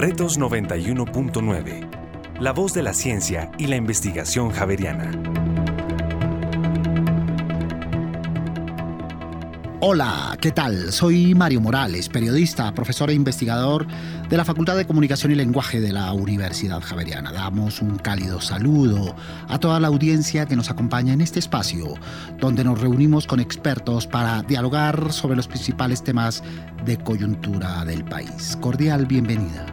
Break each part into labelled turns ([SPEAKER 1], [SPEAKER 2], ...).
[SPEAKER 1] Retos 91.9. La voz de la ciencia y la investigación javeriana.
[SPEAKER 2] Hola, ¿qué tal? Soy Mario Morales, periodista, profesor e investigador de la Facultad de Comunicación y Lenguaje de la Universidad Javeriana. Damos un cálido saludo a toda la audiencia que nos acompaña en este espacio, donde nos reunimos con expertos para dialogar sobre los principales temas de coyuntura del país. Cordial bienvenida.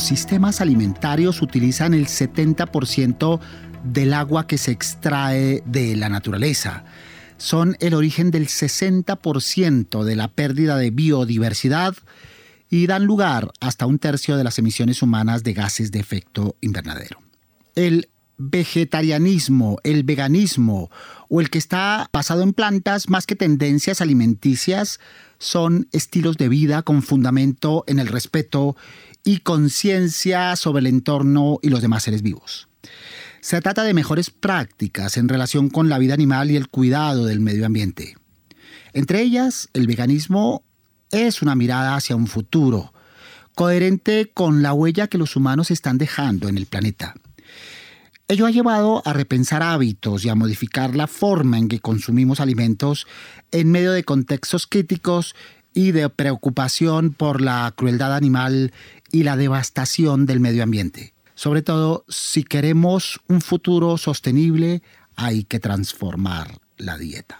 [SPEAKER 2] Los sistemas alimentarios utilizan el 70% del agua que se extrae de la naturaleza. Son el origen del 60% de la pérdida de biodiversidad y dan lugar hasta un tercio de las emisiones humanas de gases de efecto invernadero. El vegetarianismo, el veganismo o el que está basado en plantas más que tendencias alimenticias son estilos de vida con fundamento en el respeto y conciencia sobre el entorno y los demás seres vivos. Se trata de mejores prácticas en relación con la vida animal y el cuidado del medio ambiente. Entre ellas, el veganismo es una mirada hacia un futuro, coherente con la huella que los humanos están dejando en el planeta. Ello ha llevado a repensar hábitos y a modificar la forma en que consumimos alimentos en medio de contextos críticos y de preocupación por la crueldad animal y la devastación del medio ambiente. Sobre todo, si queremos un futuro sostenible, hay que transformar la dieta.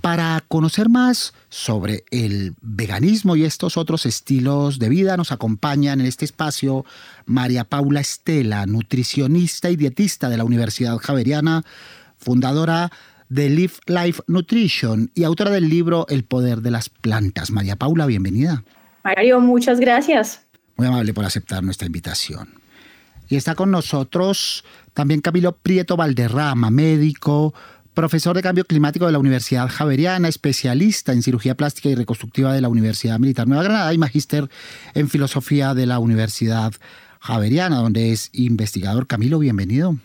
[SPEAKER 2] Para conocer más sobre el veganismo y estos otros estilos de vida, nos acompañan en este espacio María Paula Estela, nutricionista y dietista de la Universidad Javeriana, fundadora de Live Life Nutrition y autora del libro El Poder de las Plantas. María Paula, bienvenida.
[SPEAKER 3] Mario, muchas gracias.
[SPEAKER 2] Muy amable por aceptar nuestra invitación. Y está con nosotros también Camilo Prieto Valderrama, médico, profesor de cambio climático de la Universidad Javeriana, especialista en cirugía plástica y reconstructiva de la Universidad Militar Nueva Granada y magíster en filosofía de la Universidad Javeriana, donde es investigador. Camilo, bienvenido.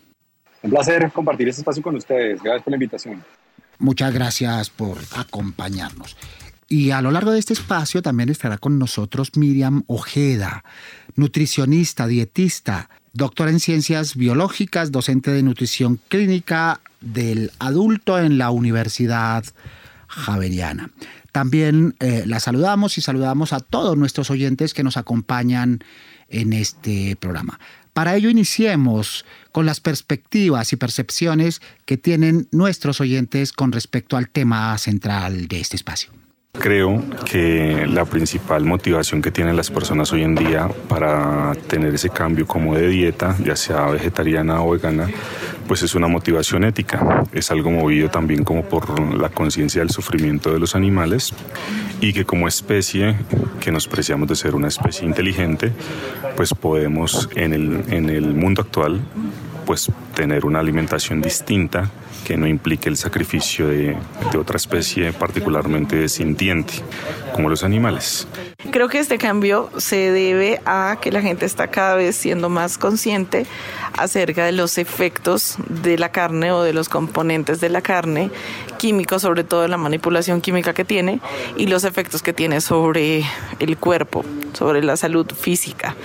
[SPEAKER 4] Un placer compartir este espacio con ustedes. Gracias por la invitación.
[SPEAKER 2] Muchas gracias por acompañarnos. Y a lo largo de este espacio también estará con nosotros Miriam Ojeda, nutricionista, dietista, doctora en ciencias biológicas, docente de nutrición clínica del adulto en la Universidad Javeriana. También eh, la saludamos y saludamos a todos nuestros oyentes que nos acompañan en este programa. Para ello iniciemos con las perspectivas y percepciones que tienen nuestros oyentes con respecto al tema central de este espacio.
[SPEAKER 5] Creo que la principal motivación que tienen las personas hoy en día para tener ese cambio como de dieta, ya sea vegetariana o vegana, pues es una motivación ética. Es algo movido también como por la conciencia del sufrimiento de los animales y que como especie, que nos preciamos de ser una especie inteligente, pues podemos en el, en el mundo actual pues tener una alimentación distinta que no implique el sacrificio de, otra especie particularmente sintiente, como los animales.
[SPEAKER 6] Creo que este cambio se debe a que la gente está cada vez siendo más consciente acerca de los efectos de la carne o de los componentes de la carne, químicos, sobre todo la manipulación química que tiene, y los efectos que tiene sobre el cuerpo, sobre la salud física.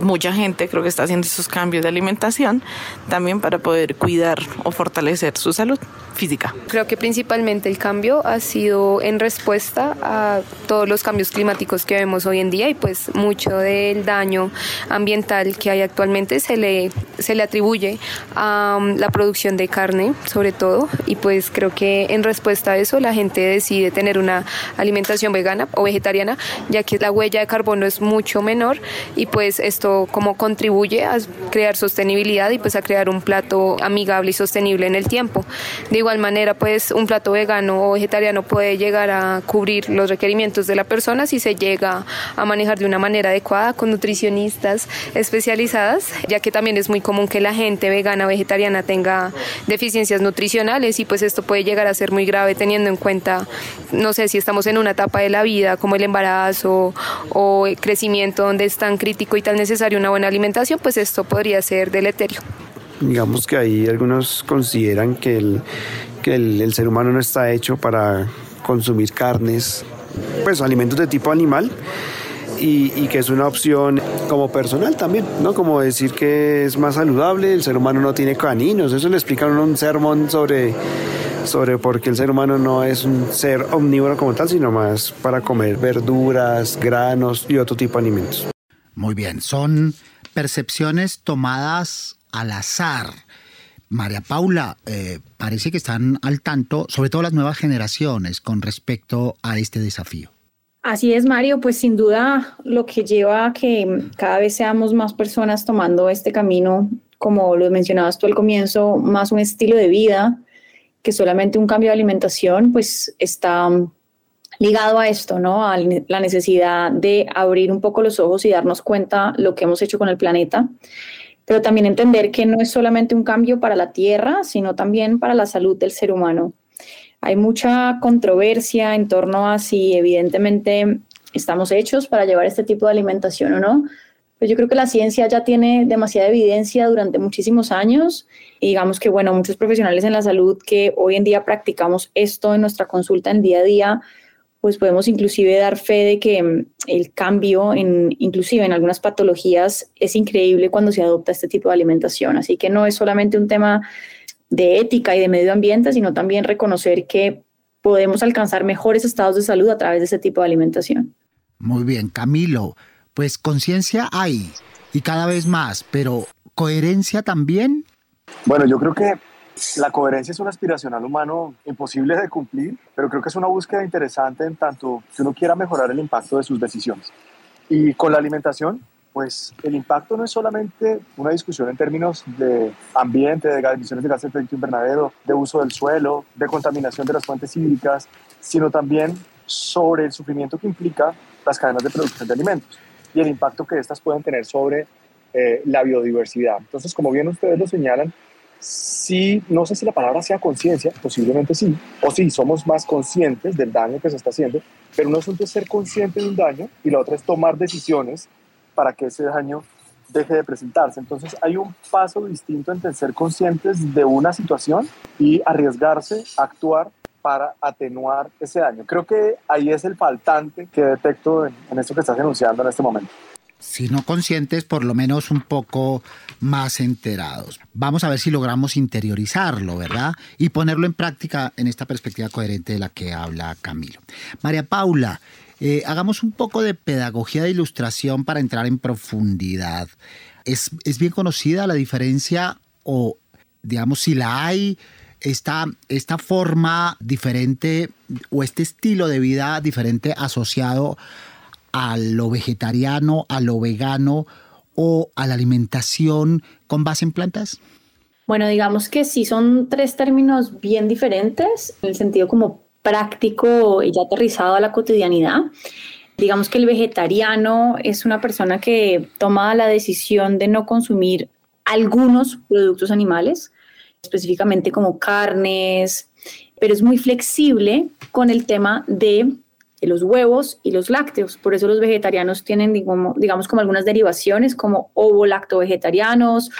[SPEAKER 6] Mucha gente creo que está haciendo esos cambios de alimentación también para poder cuidar o fortalecer su salud física.
[SPEAKER 7] Creo que principalmente el cambio ha sido en respuesta a todos los cambios climáticos que vemos hoy en día y pues mucho del daño ambiental que hay actualmente se le, se le atribuye a um, la producción de carne sobre todo y pues creo que en respuesta a eso la gente decide tener una alimentación vegana o vegetariana ya que la huella de carbono es mucho menor y pues esto como contribuye a crear sostenibilidad y pues a crear un plato amigable y sostenible en el tiempo. De igual manera, pues un plato vegano o vegetariano puede llegar a cubrir los requerimientos de la persona si se llega a manejar de una manera adecuada con nutricionistas especializadas, ya que también es muy común que la gente vegana o vegetariana tenga deficiencias nutricionales y pues esto puede llegar a ser muy grave teniendo en cuenta, no sé, si estamos en una etapa de la vida como el embarazo o el crecimiento donde es tan crítico y tan necesario una buena alimentación, pues esto podría ser deleterio.
[SPEAKER 8] Digamos que ahí algunos consideran que el, que el, ser humano no está hecho para consumir carnes, pues alimentos de tipo animal. Y, y, que es una opción como personal también, ¿no? Como decir que es más saludable, el ser humano no tiene caninos, eso le explica un sermón sobre, sobre por qué el ser humano no es un ser omnívoro como tal, sino más para comer verduras, granos y otro tipo de alimentos.
[SPEAKER 2] Muy bien, son percepciones tomadas al azar. María Paula, eh, parece que están al tanto, sobre todo las nuevas generaciones, con respecto a este desafío.
[SPEAKER 3] Así es, Mario, pues sin duda lo que lleva a que cada vez seamos más personas tomando este camino, como lo mencionabas tú al comienzo, más un estilo de vida que solamente un cambio de alimentación, pues está ligado a esto, ¿no? A la necesidad de abrir un poco los ojos y darnos cuenta lo que hemos hecho con el planeta, pero también entender que no es solamente un cambio para la Tierra, sino también para la salud del ser humano. Hay mucha controversia en torno a si evidentemente estamos hechos para llevar este tipo de alimentación o no. Pues yo creo que la ciencia ya tiene demasiada evidencia durante muchísimos años y digamos que, bueno, muchos profesionales en la salud que hoy en día practicamos esto en nuestra consulta en día a día, pues podemos inclusive dar fe de que mm, el cambio, en, inclusive en algunas patologías, es increíble cuando se adopta este tipo de alimentación. Así que no es solamente un tema de ética y de medio ambiente, sino también reconocer que podemos alcanzar mejores estados de salud a través de ese tipo de alimentación.
[SPEAKER 2] Muy bien, Camilo, pues conciencia hay y cada vez más, pero coherencia también.
[SPEAKER 4] Bueno, yo creo que la coherencia es un aspiracional humano imposible de cumplir, pero creo que es una búsqueda interesante en tanto que uno quiera mejorar el impacto de sus decisiones. Y con la alimentación, pues el impacto no es solamente una discusión en términos de ambiente, de emisiones de gases de efecto invernadero, de uso del suelo, de contaminación de las fuentes hídricas, sino también sobre el sufrimiento que implica las cadenas de producción de alimentos y el impacto que éstas pueden tener sobre eh, la biodiversidad. Entonces, como bien ustedes lo señalan, sí, no sé si la palabra sea conciencia, posiblemente sí, o sí, somos más conscientes del daño que se está haciendo, pero un asunto es ser consciente de un daño y la otra es tomar decisiones para que ese daño deje de presentarse. Entonces hay un paso distinto entre ser conscientes de una situación y arriesgarse a actuar para atenuar ese daño. Creo que ahí es el faltante que detecto en, en esto que estás enunciando en este momento
[SPEAKER 2] si no conscientes, por lo menos un poco más enterados. Vamos a ver si logramos interiorizarlo, ¿verdad? Y ponerlo en práctica en esta perspectiva coherente de la que habla Camilo. María Paula, eh, hagamos un poco de pedagogía de ilustración para entrar en profundidad. ¿Es, es bien conocida la diferencia o, digamos, si la hay, esta, esta forma diferente o este estilo de vida diferente asociado a lo vegetariano, a lo vegano o a la alimentación con base en plantas?
[SPEAKER 3] Bueno, digamos que sí son tres términos bien diferentes en el sentido como práctico y ya aterrizado a la cotidianidad. Digamos que el vegetariano es una persona que toma la decisión de no consumir algunos productos animales, específicamente como carnes, pero es muy flexible con el tema de los huevos y los lácteos. Por eso los vegetarianos tienen, digamos, como algunas derivaciones como ovo-lacto-vegetarianos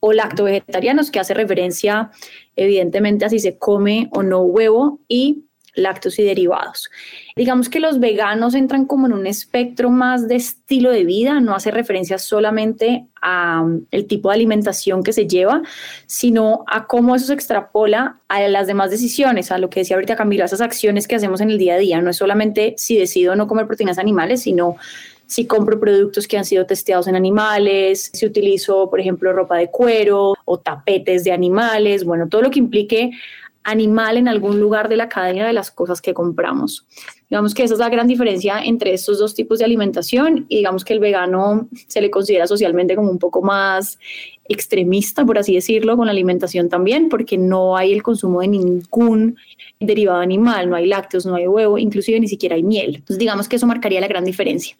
[SPEAKER 3] o lacto-vegetarianos, que hace referencia evidentemente a si se come o no huevo y lácteos y derivados. Digamos que los veganos entran como en un espectro más de estilo de vida, no hace referencia solamente a um, el tipo de alimentación que se lleva, sino a cómo eso se extrapola a las demás decisiones, a lo que decía ahorita Camilo, a esas acciones que hacemos en el día a día. No es solamente si decido no comer proteínas animales, sino si compro productos que han sido testeados en animales, si utilizo, por ejemplo, ropa de cuero o tapetes de animales, bueno, todo lo que implique animal en algún lugar de la cadena de las cosas que compramos. Digamos que esa es la gran diferencia entre estos dos tipos de alimentación y digamos que el vegano se le considera socialmente como un poco más extremista, por así decirlo, con la alimentación también, porque no hay el consumo de ningún derivado animal, no hay lácteos, no hay huevo, inclusive ni siquiera hay miel. Entonces digamos que eso marcaría la gran diferencia.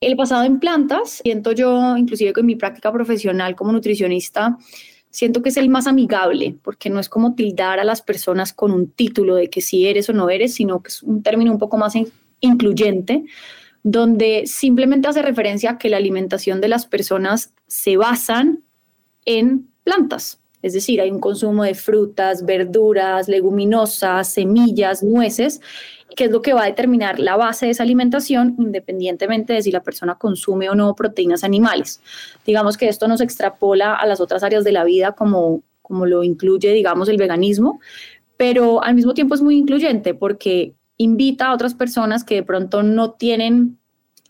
[SPEAKER 3] El pasado en plantas, siento yo, inclusive con mi práctica profesional como nutricionista, siento que es el más amigable, porque no es como tildar a las personas con un título de que si eres o no eres, sino que es un término un poco más incluyente, donde simplemente hace referencia a que la alimentación de las personas se basan en plantas. Es decir, hay un consumo de frutas, verduras, leguminosas, semillas, nueces, que es lo que va a determinar la base de esa alimentación, independientemente de si la persona consume o no proteínas animales. Digamos que esto nos extrapola a las otras áreas de la vida como, como lo incluye, digamos, el veganismo, pero al mismo tiempo es muy incluyente porque invita a otras personas que de pronto no tienen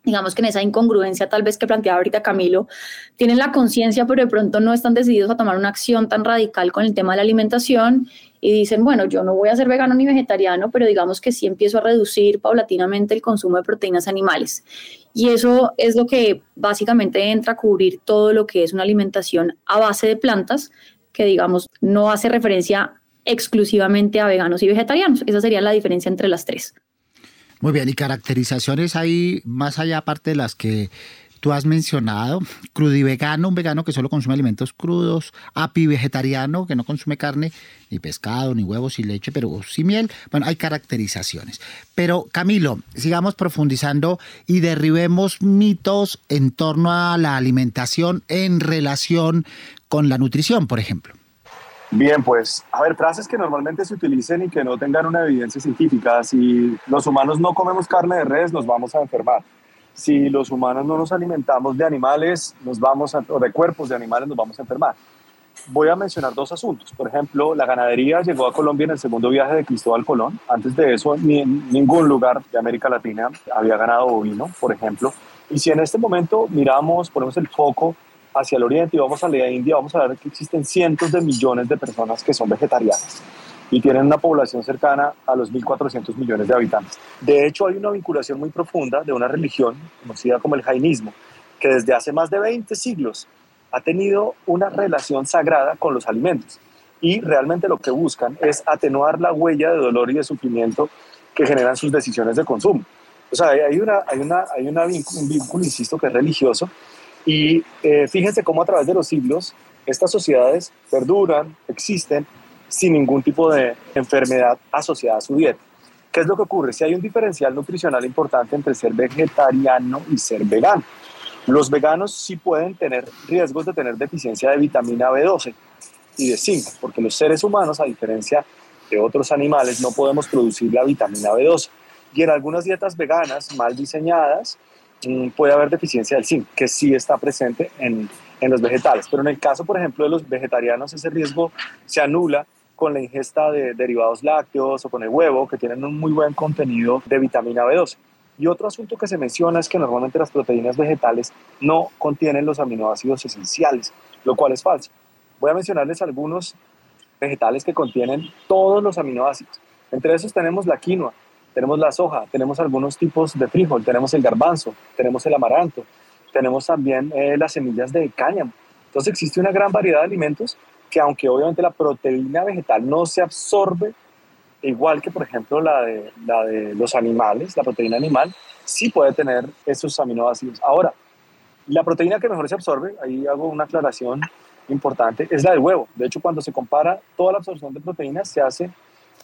[SPEAKER 3] digamos que en esa incongruencia tal vez que planteaba ahorita Camilo, tienen la conciencia, pero de pronto no están decididos a tomar una acción tan radical con el tema de la alimentación y dicen, bueno, yo no voy a ser vegano ni vegetariano, pero digamos que sí empiezo a reducir paulatinamente el consumo de proteínas animales. Y eso es lo que básicamente entra a cubrir todo lo que es una alimentación a base de plantas, que digamos no hace referencia exclusivamente a veganos y vegetarianos. Esa sería la diferencia entre las tres.
[SPEAKER 2] Muy bien, y caracterizaciones ahí, más allá aparte de las que tú has mencionado, crudivegano, un vegano que solo consume alimentos crudos, api vegetariano que no consume carne, ni pescado, ni huevos, ni leche, pero sí miel. Bueno, hay caracterizaciones. Pero Camilo, sigamos profundizando y derribemos mitos en torno a la alimentación en relación con la nutrición, por ejemplo.
[SPEAKER 4] Bien, pues, a ver, frases que normalmente se utilicen y que no tengan una evidencia científica. Si los humanos no comemos carne de res, nos vamos a enfermar. Si los humanos no nos alimentamos de animales, nos vamos o de cuerpos de animales, nos vamos a enfermar. Voy a mencionar dos asuntos. Por ejemplo, la ganadería llegó a Colombia en el segundo viaje de Cristóbal Colón. Antes de eso, ni en ningún lugar de América Latina había ganado bovino, por ejemplo. Y si en este momento miramos, ponemos el foco hacia el oriente y vamos a la India, vamos a ver que existen cientos de millones de personas que son vegetarianas y tienen una población cercana a los 1.400 millones de habitantes. De hecho, hay una vinculación muy profunda de una religión conocida como el jainismo, que desde hace más de 20 siglos ha tenido una relación sagrada con los alimentos y realmente lo que buscan es atenuar la huella de dolor y de sufrimiento que generan sus decisiones de consumo. O sea, hay, una, hay, una, hay una un vínculo, insisto, que es religioso y eh, fíjense cómo a través de los siglos estas sociedades perduran, existen sin ningún tipo de enfermedad asociada a su dieta. ¿Qué es lo que ocurre? Si hay un diferencial nutricional importante entre ser vegetariano y ser vegano. Los veganos sí pueden tener riesgos de tener deficiencia de vitamina B12 y de zinc, porque los seres humanos, a diferencia de otros animales, no podemos producir la vitamina B12. Y en algunas dietas veganas mal diseñadas, Mm, puede haber deficiencia del zinc, que sí está presente en, en los vegetales. Pero en el caso, por ejemplo, de los vegetarianos, ese riesgo se anula con la ingesta de derivados lácteos o con el huevo, que tienen un muy buen contenido de vitamina B12. Y otro asunto que se menciona es que normalmente las proteínas vegetales no contienen los aminoácidos esenciales, lo cual es falso. Voy a mencionarles algunos vegetales que contienen todos los aminoácidos. Entre esos tenemos la quinoa, tenemos la soja, tenemos algunos tipos de frijol, tenemos el garbanzo, tenemos el amaranto, tenemos también eh, las semillas de cáñamo. Entonces existe una gran variedad de alimentos que aunque obviamente la proteína vegetal no se absorbe igual que por ejemplo la de, la de los animales, la proteína animal, sí puede tener esos aminoácidos. Ahora, la proteína que mejor se absorbe, ahí hago una aclaración importante, es la del huevo. De hecho, cuando se compara toda la absorción de proteínas se hace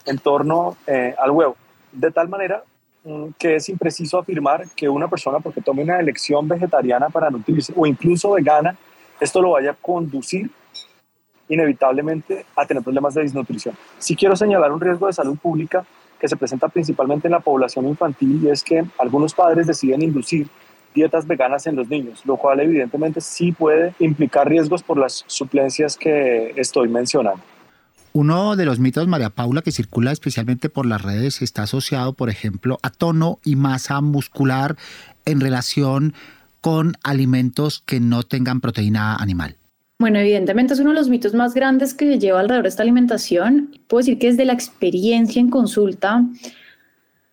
[SPEAKER 4] en torno eh, al huevo de tal manera mm, que es impreciso afirmar que una persona, porque tome una elección vegetariana para nutrirse o incluso vegana, esto lo vaya a conducir inevitablemente a tener problemas de desnutrición. Si quiero señalar un riesgo de salud pública que se presenta principalmente en la población infantil y es que algunos padres deciden inducir dietas veganas en los niños, lo cual evidentemente sí puede implicar riesgos por las suplencias que estoy mencionando.
[SPEAKER 2] Uno de los mitos, María Paula, que circula especialmente por las redes, está asociado, por ejemplo, a tono y masa muscular en relación con alimentos que no tengan proteína animal.
[SPEAKER 3] Bueno, evidentemente es uno de los mitos más grandes que lleva alrededor de esta alimentación. Puedo decir que desde la experiencia en consulta,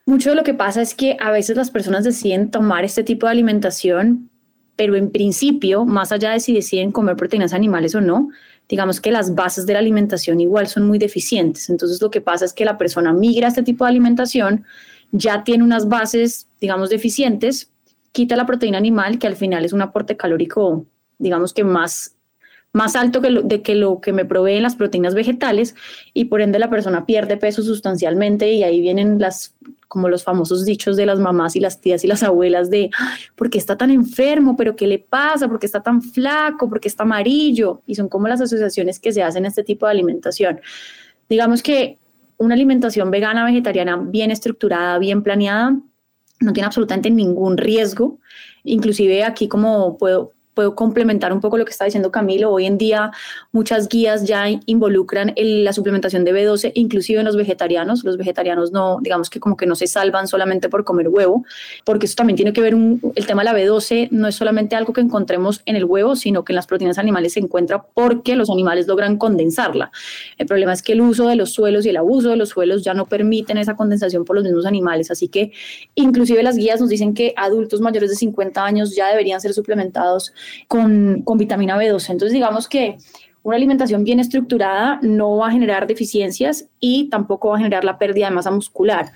[SPEAKER 3] mucho de lo que pasa es que a veces las personas deciden tomar este tipo de alimentación, pero en principio, más allá de si deciden comer proteínas animales o no, digamos que las bases de la alimentación igual son muy deficientes. Entonces lo que pasa es que la persona migra a este tipo de alimentación, ya tiene unas bases, digamos, deficientes, quita la proteína animal, que al final es un aporte calórico, digamos que más más alto que lo, de que lo que me proveen las proteínas vegetales y por ende la persona pierde peso sustancialmente y ahí vienen las como los famosos dichos de las mamás y las tías y las abuelas de ¿por qué está tan enfermo? ¿Pero qué le pasa? ¿Por qué está tan flaco? ¿Por qué está amarillo? Y son como las asociaciones que se hacen a este tipo de alimentación. Digamos que una alimentación vegana, vegetariana bien estructurada, bien planeada, no tiene absolutamente ningún riesgo. Inclusive aquí como puedo, puedo complementar un poco lo que está diciendo Camilo. Hoy en día muchas guías ya involucran la suplementación de B12, inclusive en los vegetarianos. Los vegetarianos no, digamos que como que no se salvan solamente por comer huevo, porque eso también tiene que ver un, el tema de la B12 no es solamente algo que encontremos en el huevo, sino que en las proteínas animales se encuentra porque los animales logran condensarla. El problema es que el uso de los suelos y el abuso de los suelos ya no permiten esa condensación por los mismos animales, así que inclusive las guías nos dicen que adultos mayores de 50 años ya deberían ser suplementados con, con vitamina B12. Entonces, digamos que una alimentación bien estructurada no va a generar deficiencias y tampoco va a generar la pérdida de masa muscular.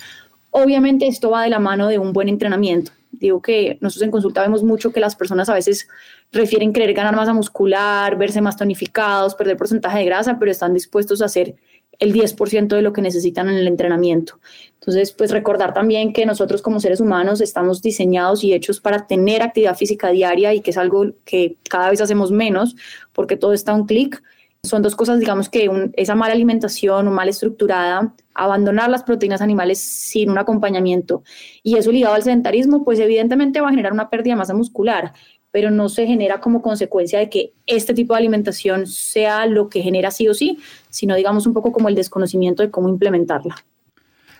[SPEAKER 3] Obviamente esto va de la mano de un buen entrenamiento. Digo que nosotros en consulta vemos mucho que las personas a veces refieren querer ganar masa muscular, verse más tonificados, perder porcentaje de grasa, pero están dispuestos a hacer el 10% de lo que necesitan en el entrenamiento. Entonces, pues recordar también que nosotros como seres humanos estamos diseñados y hechos para tener actividad física diaria y que es algo que cada vez hacemos menos porque todo está a un clic. Son dos cosas, digamos que esa mala alimentación o mal estructurada, abandonar las proteínas animales sin un acompañamiento y eso ligado al sedentarismo, pues evidentemente va a generar una pérdida de masa muscular, pero no se genera como consecuencia de que este tipo de alimentación sea lo que genera sí o sí, sino digamos un poco como el desconocimiento de cómo implementarla.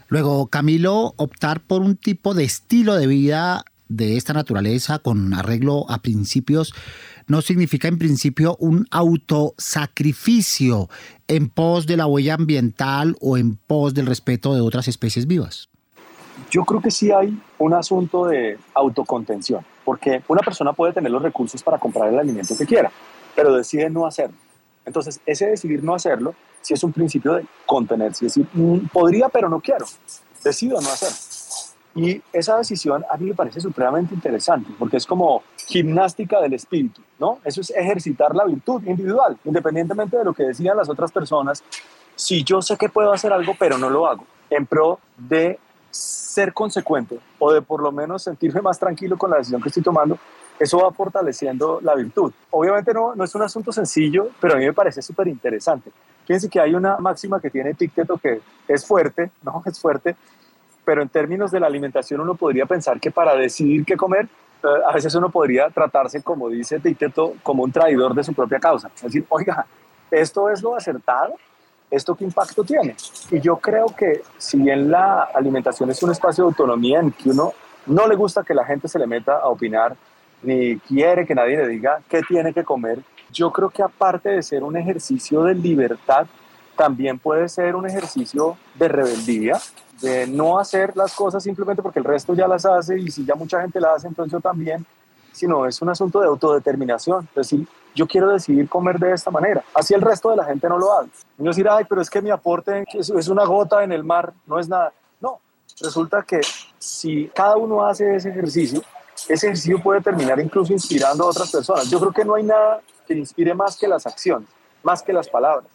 [SPEAKER 2] Luego, Camilo, optar por un tipo de estilo de vida de esta naturaleza con arreglo a principios no significa en principio un autosacrificio en pos de la huella ambiental o en pos del respeto de otras especies vivas.
[SPEAKER 4] Yo creo que sí hay un asunto de autocontención, porque una persona puede tener los recursos para comprar el alimento que quiera, pero decide no hacerlo. Entonces, ese decidir no hacerlo sí es un principio de contenerse, es decir, mm, podría, pero no quiero, decido no hacerlo. Y esa decisión a mí me parece supremamente interesante, porque es como gimnástica del espíritu, ¿no? Eso es ejercitar la virtud individual, independientemente de lo que decían las otras personas. Si yo sé que puedo hacer algo, pero no lo hago, en pro de ser consecuente o de por lo menos sentirme más tranquilo con la decisión que estoy tomando, eso va fortaleciendo la virtud. Obviamente no, no es un asunto sencillo, pero a mí me parece súper interesante. Fíjense que hay una máxima que tiene Epicteto que es fuerte, ¿no? Es fuerte, pero en términos de la alimentación uno podría pensar que para decidir qué comer, eh, a veces uno podría tratarse, como dice Epicteto, como un traidor de su propia causa. Es decir, oiga, ¿esto es lo acertado? ¿Esto qué impacto tiene? Y yo creo que si bien la alimentación es un espacio de autonomía en que uno no le gusta que la gente se le meta a opinar, ni quiere que nadie le diga qué tiene que comer, yo creo que aparte de ser un ejercicio de libertad, también puede ser un ejercicio de rebeldía, de no hacer las cosas simplemente porque el resto ya las hace y si ya mucha gente las hace, entonces yo también, sino es un asunto de autodeterminación. Es decir, yo quiero decidir comer de esta manera. Así el resto de la gente no lo hace. Y decir, ay, pero es que mi aporte es una gota en el mar, no es nada. No, resulta que si cada uno hace ese ejercicio, ese ejercicio puede terminar incluso inspirando a otras personas. Yo creo que no hay nada que inspire más que las acciones, más que las palabras.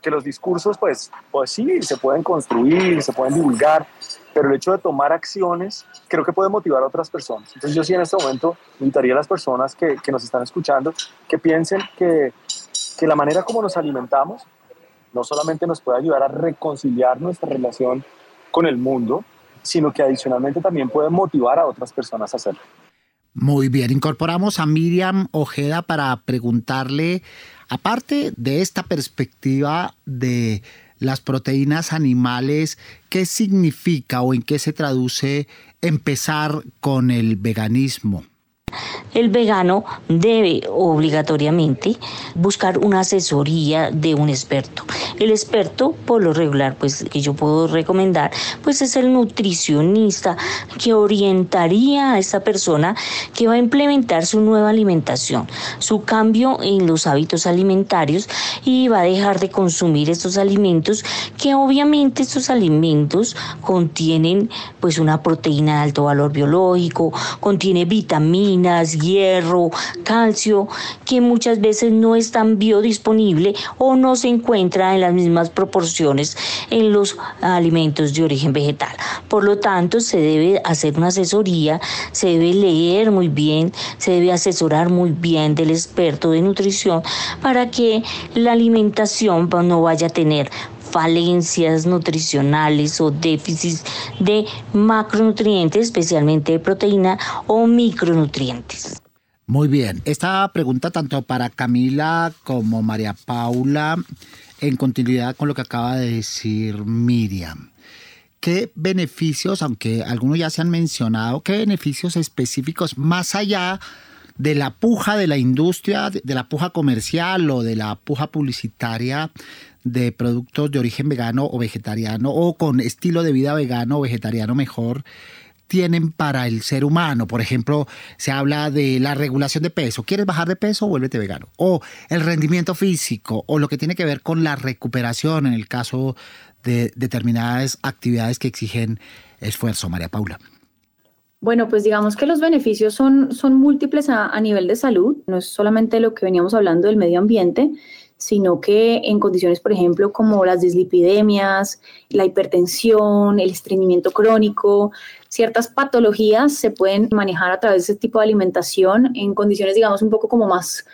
[SPEAKER 4] Que los discursos, pues, pues sí, se pueden construir, se pueden divulgar, pero el hecho de tomar acciones creo que puede motivar a otras personas. Entonces yo sí en este momento invitaría a las personas que, que nos están escuchando que piensen que, que la manera como nos alimentamos no solamente nos puede ayudar a reconciliar nuestra relación con el mundo, sino que adicionalmente también puede motivar a otras personas a hacerlo.
[SPEAKER 2] Muy bien, incorporamos a Miriam Ojeda para preguntarle, aparte de esta perspectiva de las proteínas animales, ¿qué significa o en qué se traduce empezar con el veganismo?
[SPEAKER 9] El vegano debe obligatoriamente buscar una asesoría de un experto. El experto, por lo regular, pues que yo puedo recomendar, pues es el nutricionista que orientaría a esta persona que va a implementar su nueva alimentación, su cambio en los hábitos alimentarios y va a dejar de consumir estos alimentos que obviamente estos alimentos contienen pues una proteína de alto valor biológico, contiene vitaminas, hierro, calcio, que muchas veces no están biodisponible o no se encuentra en las mismas proporciones en los alimentos de origen vegetal. Por lo tanto, se debe hacer una asesoría, se debe leer muy bien, se debe asesorar muy bien del experto de nutrición para que la alimentación no vaya a tener falencias nutricionales o déficits de macronutrientes, especialmente de proteína o micronutrientes.
[SPEAKER 2] Muy bien, esta pregunta tanto para Camila como María Paula, en continuidad con lo que acaba de decir Miriam. ¿Qué beneficios, aunque algunos ya se han mencionado, qué beneficios específicos más allá de la puja de la industria, de la puja comercial o de la puja publicitaria de productos de origen vegano o vegetariano o con estilo de vida vegano o vegetariano mejor tienen para el ser humano. Por ejemplo, se habla de la regulación de peso. ¿Quieres bajar de peso? Vuélvete vegano. O el rendimiento físico o lo que tiene que ver con la recuperación en el caso de determinadas actividades que exigen esfuerzo. María Paula.
[SPEAKER 3] Bueno, pues digamos que los beneficios son, son múltiples a, a nivel de salud. No es solamente lo que veníamos hablando del medio ambiente, sino que en condiciones, por ejemplo, como las dislipidemias, la hipertensión, el estreñimiento crónico, ciertas patologías se pueden manejar a través de ese tipo de alimentación en condiciones, digamos, un poco como más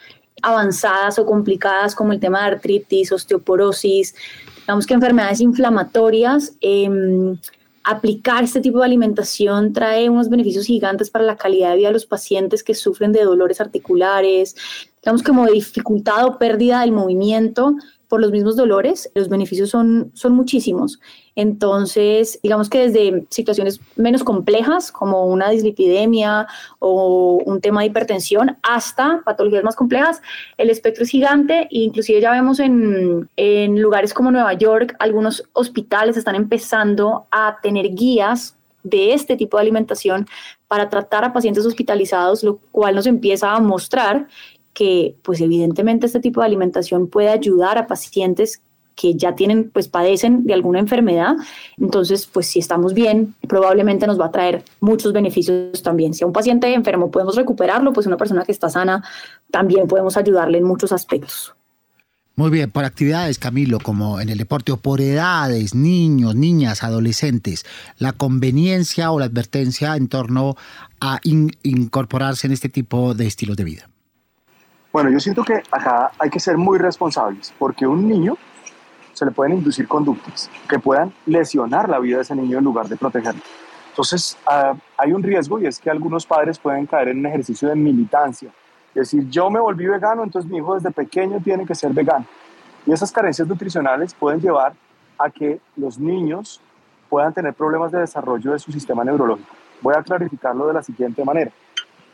[SPEAKER 3] avanzadas o complicadas, como el tema de artritis, osteoporosis, digamos que enfermedades inflamatorias. Eh, aplicar este tipo de alimentación trae unos beneficios gigantes para la calidad de vida de los pacientes que sufren de dolores articulares, digamos como de dificultad o pérdida del movimiento por los mismos dolores, los beneficios son, son muchísimos. Entonces, digamos que desde situaciones menos complejas, como una dislipidemia o un tema de hipertensión, hasta patologías más complejas, el espectro es gigante. E inclusive ya vemos en, en lugares como Nueva York, algunos hospitales están empezando a tener guías de este tipo de alimentación para tratar a pacientes hospitalizados, lo cual nos empieza a mostrar que pues evidentemente este tipo de alimentación puede ayudar a pacientes que ya tienen, pues padecen de alguna enfermedad. Entonces, pues si estamos bien, probablemente nos va a traer muchos beneficios también. Si a un paciente enfermo podemos recuperarlo, pues una persona que está sana también podemos ayudarle en muchos aspectos.
[SPEAKER 2] Muy bien, por actividades, Camilo, como en el deporte o por edades, niños, niñas, adolescentes, la conveniencia o la advertencia en torno a incorporarse en este tipo de estilos de vida.
[SPEAKER 4] Bueno, yo siento que acá hay que ser muy responsables, porque un niño se le pueden inducir conductas que puedan lesionar la vida de ese niño en lugar de protegerlo. Entonces, uh, hay un riesgo y es que algunos padres pueden caer en un ejercicio de militancia. Es decir, yo me volví vegano, entonces mi hijo desde pequeño tiene que ser vegano. Y esas carencias nutricionales pueden llevar a que los niños puedan tener problemas de desarrollo de su sistema neurológico. Voy a clarificarlo de la siguiente manera.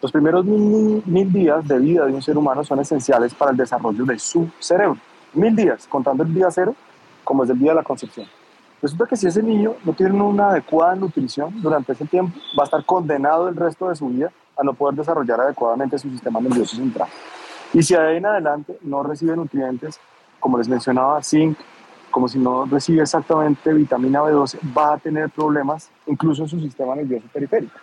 [SPEAKER 4] Los primeros mil, mil, días de vida de un ser humano son esenciales para el desarrollo de su cerebro. Mil días, contando el día cero, como es el día de la concepción. Resulta que si ese niño no tiene una adecuada nutrición durante ese tiempo, va a estar condenado el resto de su vida a no poder desarrollar adecuadamente su sistema nervioso central. Y si de ahí en adelante no recibe nutrientes, como les mencionaba, zinc, como si no recibe exactamente vitamina B12, va a tener problemas incluso en su sistema nervioso periférico.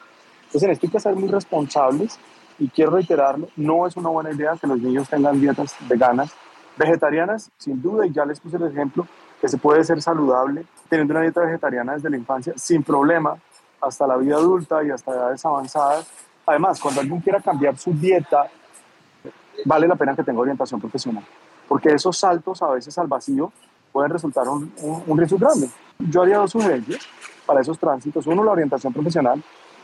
[SPEAKER 4] Entonces, en esto hay que ser muy responsables y quiero reiterarlo, no es una buena idea que los niños tengan dietas veganas, vegetarianas, sin duda, y ya les puse el ejemplo, que se puede ser saludable teniendo una dieta vegetariana desde la infancia sin problema hasta la vida adulta y hasta edades avanzadas. Además, cuando alguien quiera cambiar su dieta, vale la pena que tenga orientación profesional, porque esos saltos a veces al vacío pueden resultar un, riesgo grande. Yo haría dos sugerencias para esos tránsitos. Uno, la orientación profesional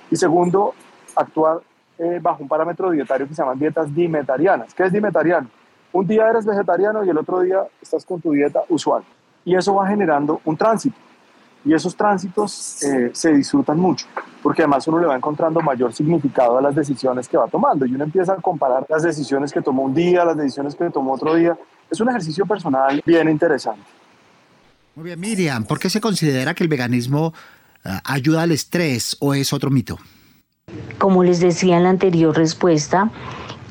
[SPEAKER 4] y segundo, actuar eh, bajo un parámetro dietario que se llaman dietas dimetarianas. ¿Qué es dimetariano? Un día eres vegetariano y el otro día estás con tu dieta usual. Y eso va generando un tránsito. Y esos tránsitos eh, se disfrutan mucho, porque además uno le va encontrando mayor significado a las decisiones que va tomando. Y uno empieza a comparar las decisiones que tomó un día, las decisiones que tomó otro día. Es un ejercicio personal bien interesante.
[SPEAKER 2] Muy bien, Miriam, ¿por qué se considera que el veganismo Ah, ayuda al estrés o es otro mito?
[SPEAKER 9] Como les decía en la anterior respuesta,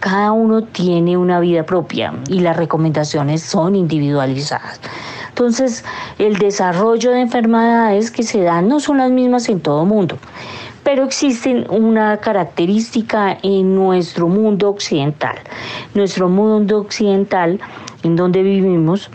[SPEAKER 9] cada uno tiene una vida propia y las recomendaciones son individualizadas. Entonces, el desarrollo de enfermedades que se dan no son las mismas en todo mundo, pero existen una característica en nuestro mundo occidental. Nuestro mundo occidental, en donde vivimos,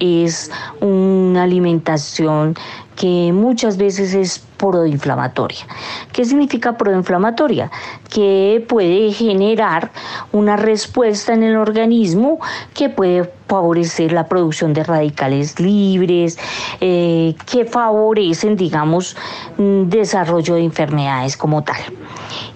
[SPEAKER 9] es una alimentación que muchas veces es proinflamatoria. ¿Qué significa proinflamatoria? Que puede generar una respuesta en el organismo que puede favorecer la producción de radicales libres, eh, que favorecen, digamos, mm, desarrollo de enfermedades como tal.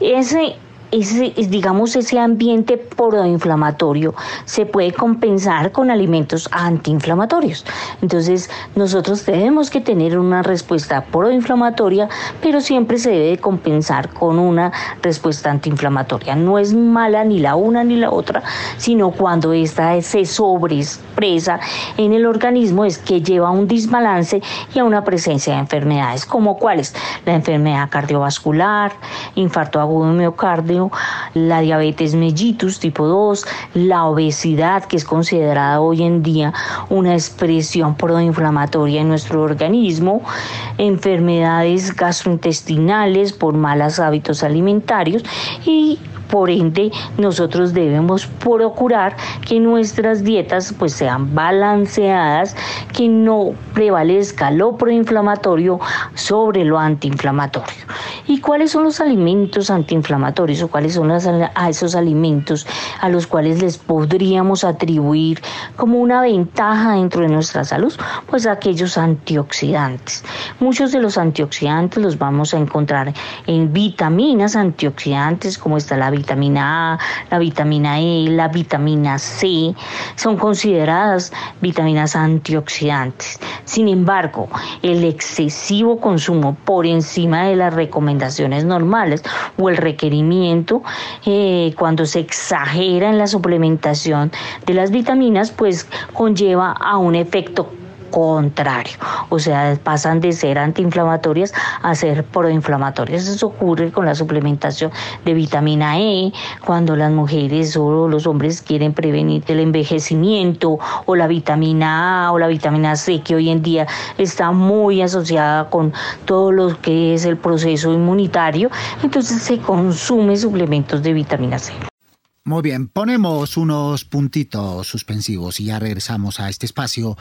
[SPEAKER 9] Ese ese, digamos, ese ambiente proinflamatorio se puede compensar con alimentos antiinflamatorios. Entonces, nosotros tenemos que tener una respuesta proinflamatoria, pero siempre se debe compensar con una respuesta antiinflamatoria. No es mala ni la una ni la otra, sino cuando esta se sobreexpresa en el organismo es que lleva a un desbalance y a una presencia de enfermedades, como cuáles? La enfermedad cardiovascular, infarto agudo de miocardio, la diabetes mellitus tipo 2, la obesidad, que es considerada hoy en día una expresión proinflamatoria en nuestro organismo, enfermedades gastrointestinales por malos hábitos alimentarios y por ende, nosotros debemos procurar que nuestras dietas pues sean balanceadas, que no prevalezca lo proinflamatorio sobre lo antiinflamatorio. ¿Y cuáles son los alimentos antiinflamatorios o cuáles son a esos alimentos a los cuales les podríamos atribuir como una ventaja dentro de nuestra salud? Pues aquellos antioxidantes. Muchos de los antioxidantes los vamos a encontrar en vitaminas antioxidantes como está la vitamina A, la vitamina E, la vitamina C, son consideradas vitaminas antioxidantes. Sin embargo, el excesivo consumo por encima de las recomendaciones normales o el requerimiento eh, cuando se exagera en la suplementación de las vitaminas, pues conlleva a un efecto contrario, o sea, pasan de ser antiinflamatorias a ser proinflamatorias. Eso ocurre con la suplementación de vitamina E, cuando las mujeres o los hombres quieren prevenir el envejecimiento, o la vitamina A o la vitamina C, que hoy en día está muy asociada con todo lo que es el proceso inmunitario, entonces se consume suplementos de vitamina C.
[SPEAKER 2] Muy bien, ponemos unos puntitos suspensivos y ya regresamos a este espacio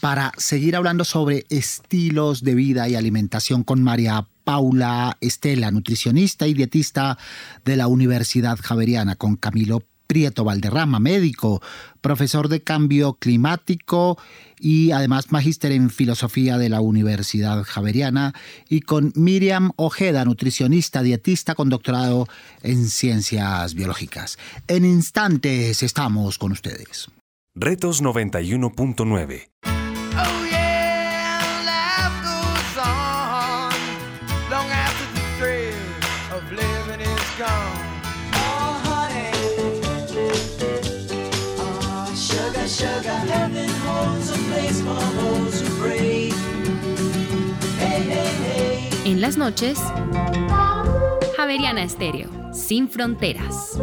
[SPEAKER 2] para seguir hablando sobre estilos de vida y alimentación con María Paula Estela, nutricionista y dietista de la Universidad Javeriana, con Camilo Prieto Valderrama, médico, profesor de cambio climático y además magíster en filosofía de la Universidad Javeriana, y con Miriam Ojeda, nutricionista, dietista con doctorado en ciencias biológicas. En instantes estamos con ustedes.
[SPEAKER 1] Retos 91.9
[SPEAKER 10] En las noches, Javeriana Estéreo, sin fronteras.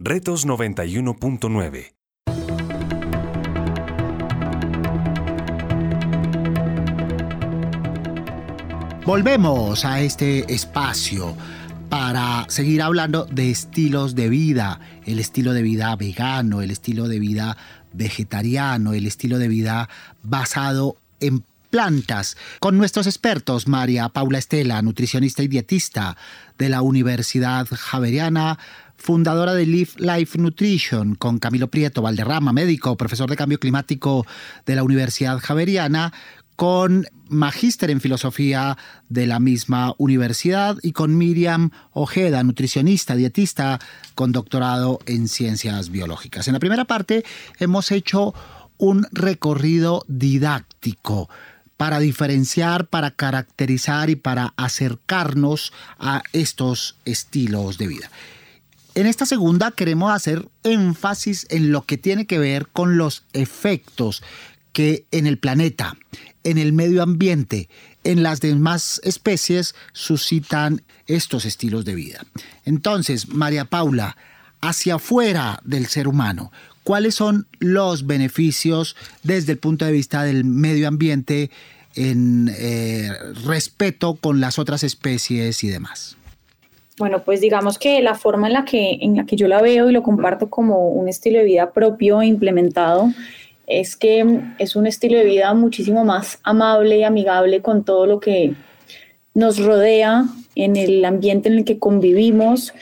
[SPEAKER 1] Retos 91.9
[SPEAKER 2] Volvemos a este espacio para seguir hablando de estilos de vida, el estilo de vida vegano, el estilo de vida vegetariano, el estilo de vida basado en plantas, con nuestros expertos, María Paula Estela, nutricionista y dietista de la Universidad Javeriana, fundadora de Live Life Nutrition, con Camilo Prieto Valderrama, médico, profesor de cambio climático de la Universidad Javeriana, con magíster en filosofía de la misma universidad y con Miriam Ojeda, nutricionista, dietista con doctorado en ciencias biológicas. En la primera parte hemos hecho un recorrido didáctico para diferenciar, para caracterizar y para acercarnos a estos estilos de vida. En esta segunda queremos hacer énfasis en lo que tiene que ver con los efectos que en el planeta, en el medio ambiente, en las demás especies suscitan estos estilos de vida. Entonces, María Paula, hacia afuera del ser humano, ¿cuáles son los beneficios desde el punto de vista del medio ambiente en eh, respeto con las otras especies y demás?
[SPEAKER 3] Bueno, pues digamos que la forma en la que, en la que yo la veo y lo comparto como un estilo de vida propio e implementado es que es un estilo de vida muchísimo más amable y amigable con todo lo que nos rodea en el ambiente en el que convivimos.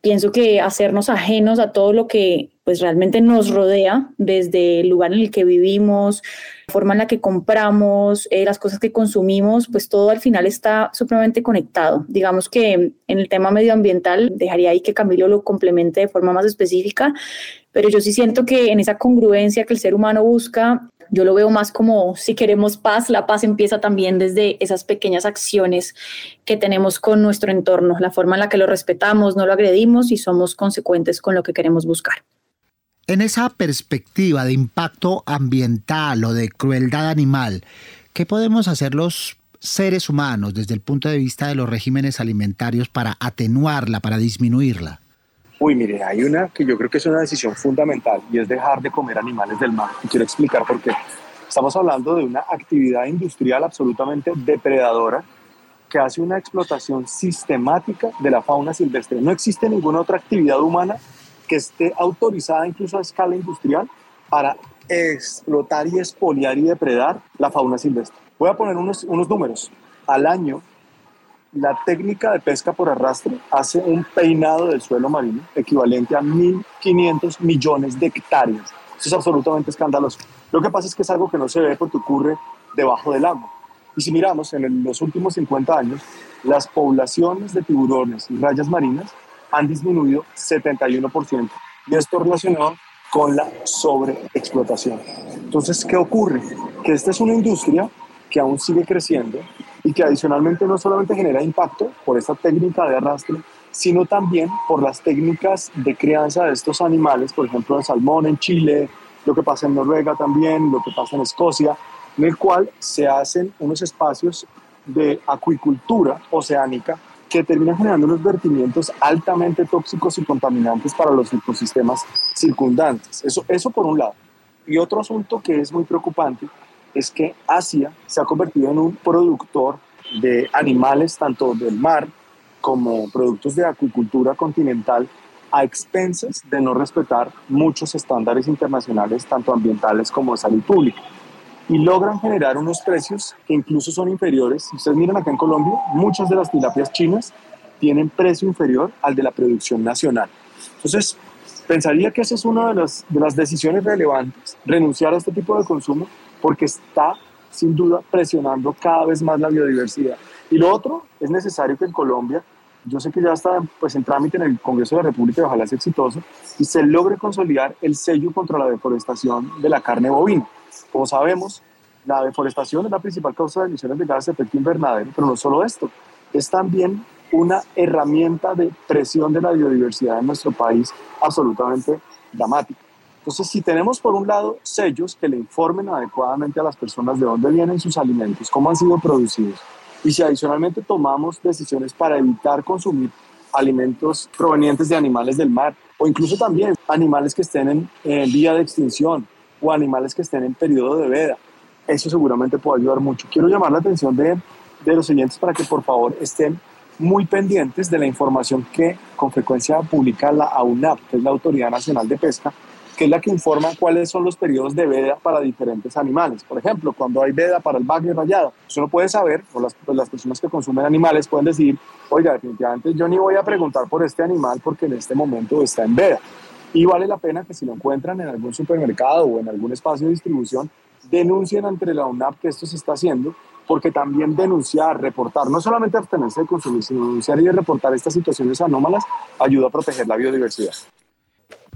[SPEAKER 3] Pienso que hacernos ajenos a todo lo que pues realmente nos rodea, desde el lugar en el que vivimos, la forma en la que compramos, eh, las cosas que consumimos, pues todo al final está supremamente conectado. Digamos que en el tema medioambiental, dejaría ahí que Camilo lo complemente de forma más específica, pero yo sí siento que en esa congruencia que el ser humano busca, yo lo veo más como si queremos paz, la paz empieza también desde esas pequeñas acciones que tenemos con nuestro entorno, la forma en la que lo respetamos, no lo agredimos y somos consecuentes con lo que queremos buscar.
[SPEAKER 2] En esa perspectiva de impacto ambiental o de crueldad animal, ¿qué podemos hacer los seres humanos desde el punto de vista de los regímenes alimentarios para atenuarla, para disminuirla?
[SPEAKER 4] Uy, mire, hay una que yo creo que es una decisión fundamental y es dejar de comer animales del mar. Y quiero explicar por qué. Estamos hablando de una actividad industrial absolutamente depredadora que hace una explotación sistemática de la fauna silvestre. No existe ninguna otra actividad humana que esté autorizada incluso a escala industrial para explotar y expoliar y depredar la fauna silvestre. Voy a poner unos, unos números. Al año, la técnica de pesca por arrastre hace un peinado del suelo marino equivalente a 1.500 millones de hectáreas. Eso es absolutamente escandaloso. Lo que pasa es que es algo que no se ve porque ocurre debajo del agua. Y si miramos en los últimos 50 años, las poblaciones de tiburones y rayas marinas han disminuido 71%. Y esto relacionado con la sobreexplotación. Entonces, ¿qué ocurre? Que esta es una industria que aún sigue creciendo y que adicionalmente no solamente genera impacto por esta técnica de arrastre, sino también por las técnicas de crianza de estos animales, por ejemplo, el salmón en Chile, lo que pasa en Noruega también, lo que pasa en Escocia, en el cual se hacen unos espacios de acuicultura oceánica que termina generando unos vertimientos altamente tóxicos y contaminantes para los ecosistemas circundantes. Eso, eso por un lado. Y otro asunto que es muy preocupante es que Asia se ha convertido en un productor de animales tanto del mar como productos de acuicultura continental a expensas de no respetar muchos estándares internacionales, tanto ambientales como de salud pública y logran generar unos precios que incluso son inferiores. Si ustedes miran acá en Colombia, muchas de las tilapias chinas tienen precio inferior al de la producción nacional. Entonces, pensaría que esa es una de las, de las decisiones relevantes, renunciar a este tipo de consumo, porque está sin duda presionando cada vez más la biodiversidad. Y lo otro, es necesario que en Colombia, yo sé que ya está pues, en trámite en el Congreso de la República y ojalá sea exitoso, y se logre consolidar el sello contra la deforestación de la carne bovina. Como sabemos, la deforestación es la principal causa de emisiones de gases de efecto invernadero, pero no solo esto, es también una herramienta de presión de la biodiversidad en nuestro país absolutamente dramática. Entonces, si tenemos por un lado sellos que le informen adecuadamente a las personas de dónde vienen sus alimentos, cómo han sido producidos, y si adicionalmente tomamos decisiones para evitar consumir alimentos provenientes de animales del mar, o incluso también animales que estén en, en vía de extinción, o animales que estén en periodo de veda. Eso seguramente puede ayudar mucho. Quiero llamar la atención de, de los oyentes para que por favor estén muy pendientes de la información que con frecuencia publica la AUNAP, que es la Autoridad Nacional de Pesca, que es la que informa cuáles son los periodos de veda para diferentes animales. Por ejemplo, cuando hay veda para el bagre rayado, eso no puede saber, o las, pues las personas que consumen animales pueden decir, oiga, definitivamente yo ni voy a preguntar por este animal porque en este momento está en veda. Y vale la pena que si lo encuentran en algún supermercado o en algún espacio de distribución, denuncien ante la UNAP que esto se está haciendo, porque también denunciar, reportar, no solamente abstenerse de consumir, sino denunciar y reportar estas situaciones anómalas ayuda a proteger la biodiversidad.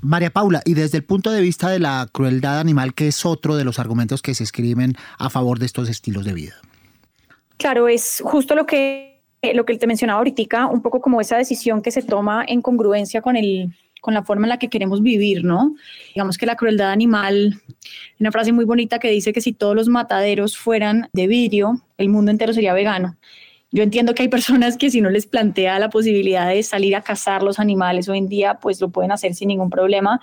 [SPEAKER 2] María Paula, y desde el punto de vista de la crueldad animal, ¿qué es otro de los argumentos que se escriben a favor de estos estilos de vida?
[SPEAKER 3] Claro, es justo lo que, lo que te mencionaba ahorita, un poco como esa decisión que se toma en congruencia con el con la forma en la que queremos vivir, ¿no? Digamos que la crueldad animal, una frase muy bonita que dice que si todos los mataderos fueran de vidrio, el mundo entero sería vegano. Yo entiendo que hay personas que si no les plantea la posibilidad de salir a cazar los animales hoy en día, pues lo pueden hacer sin ningún problema.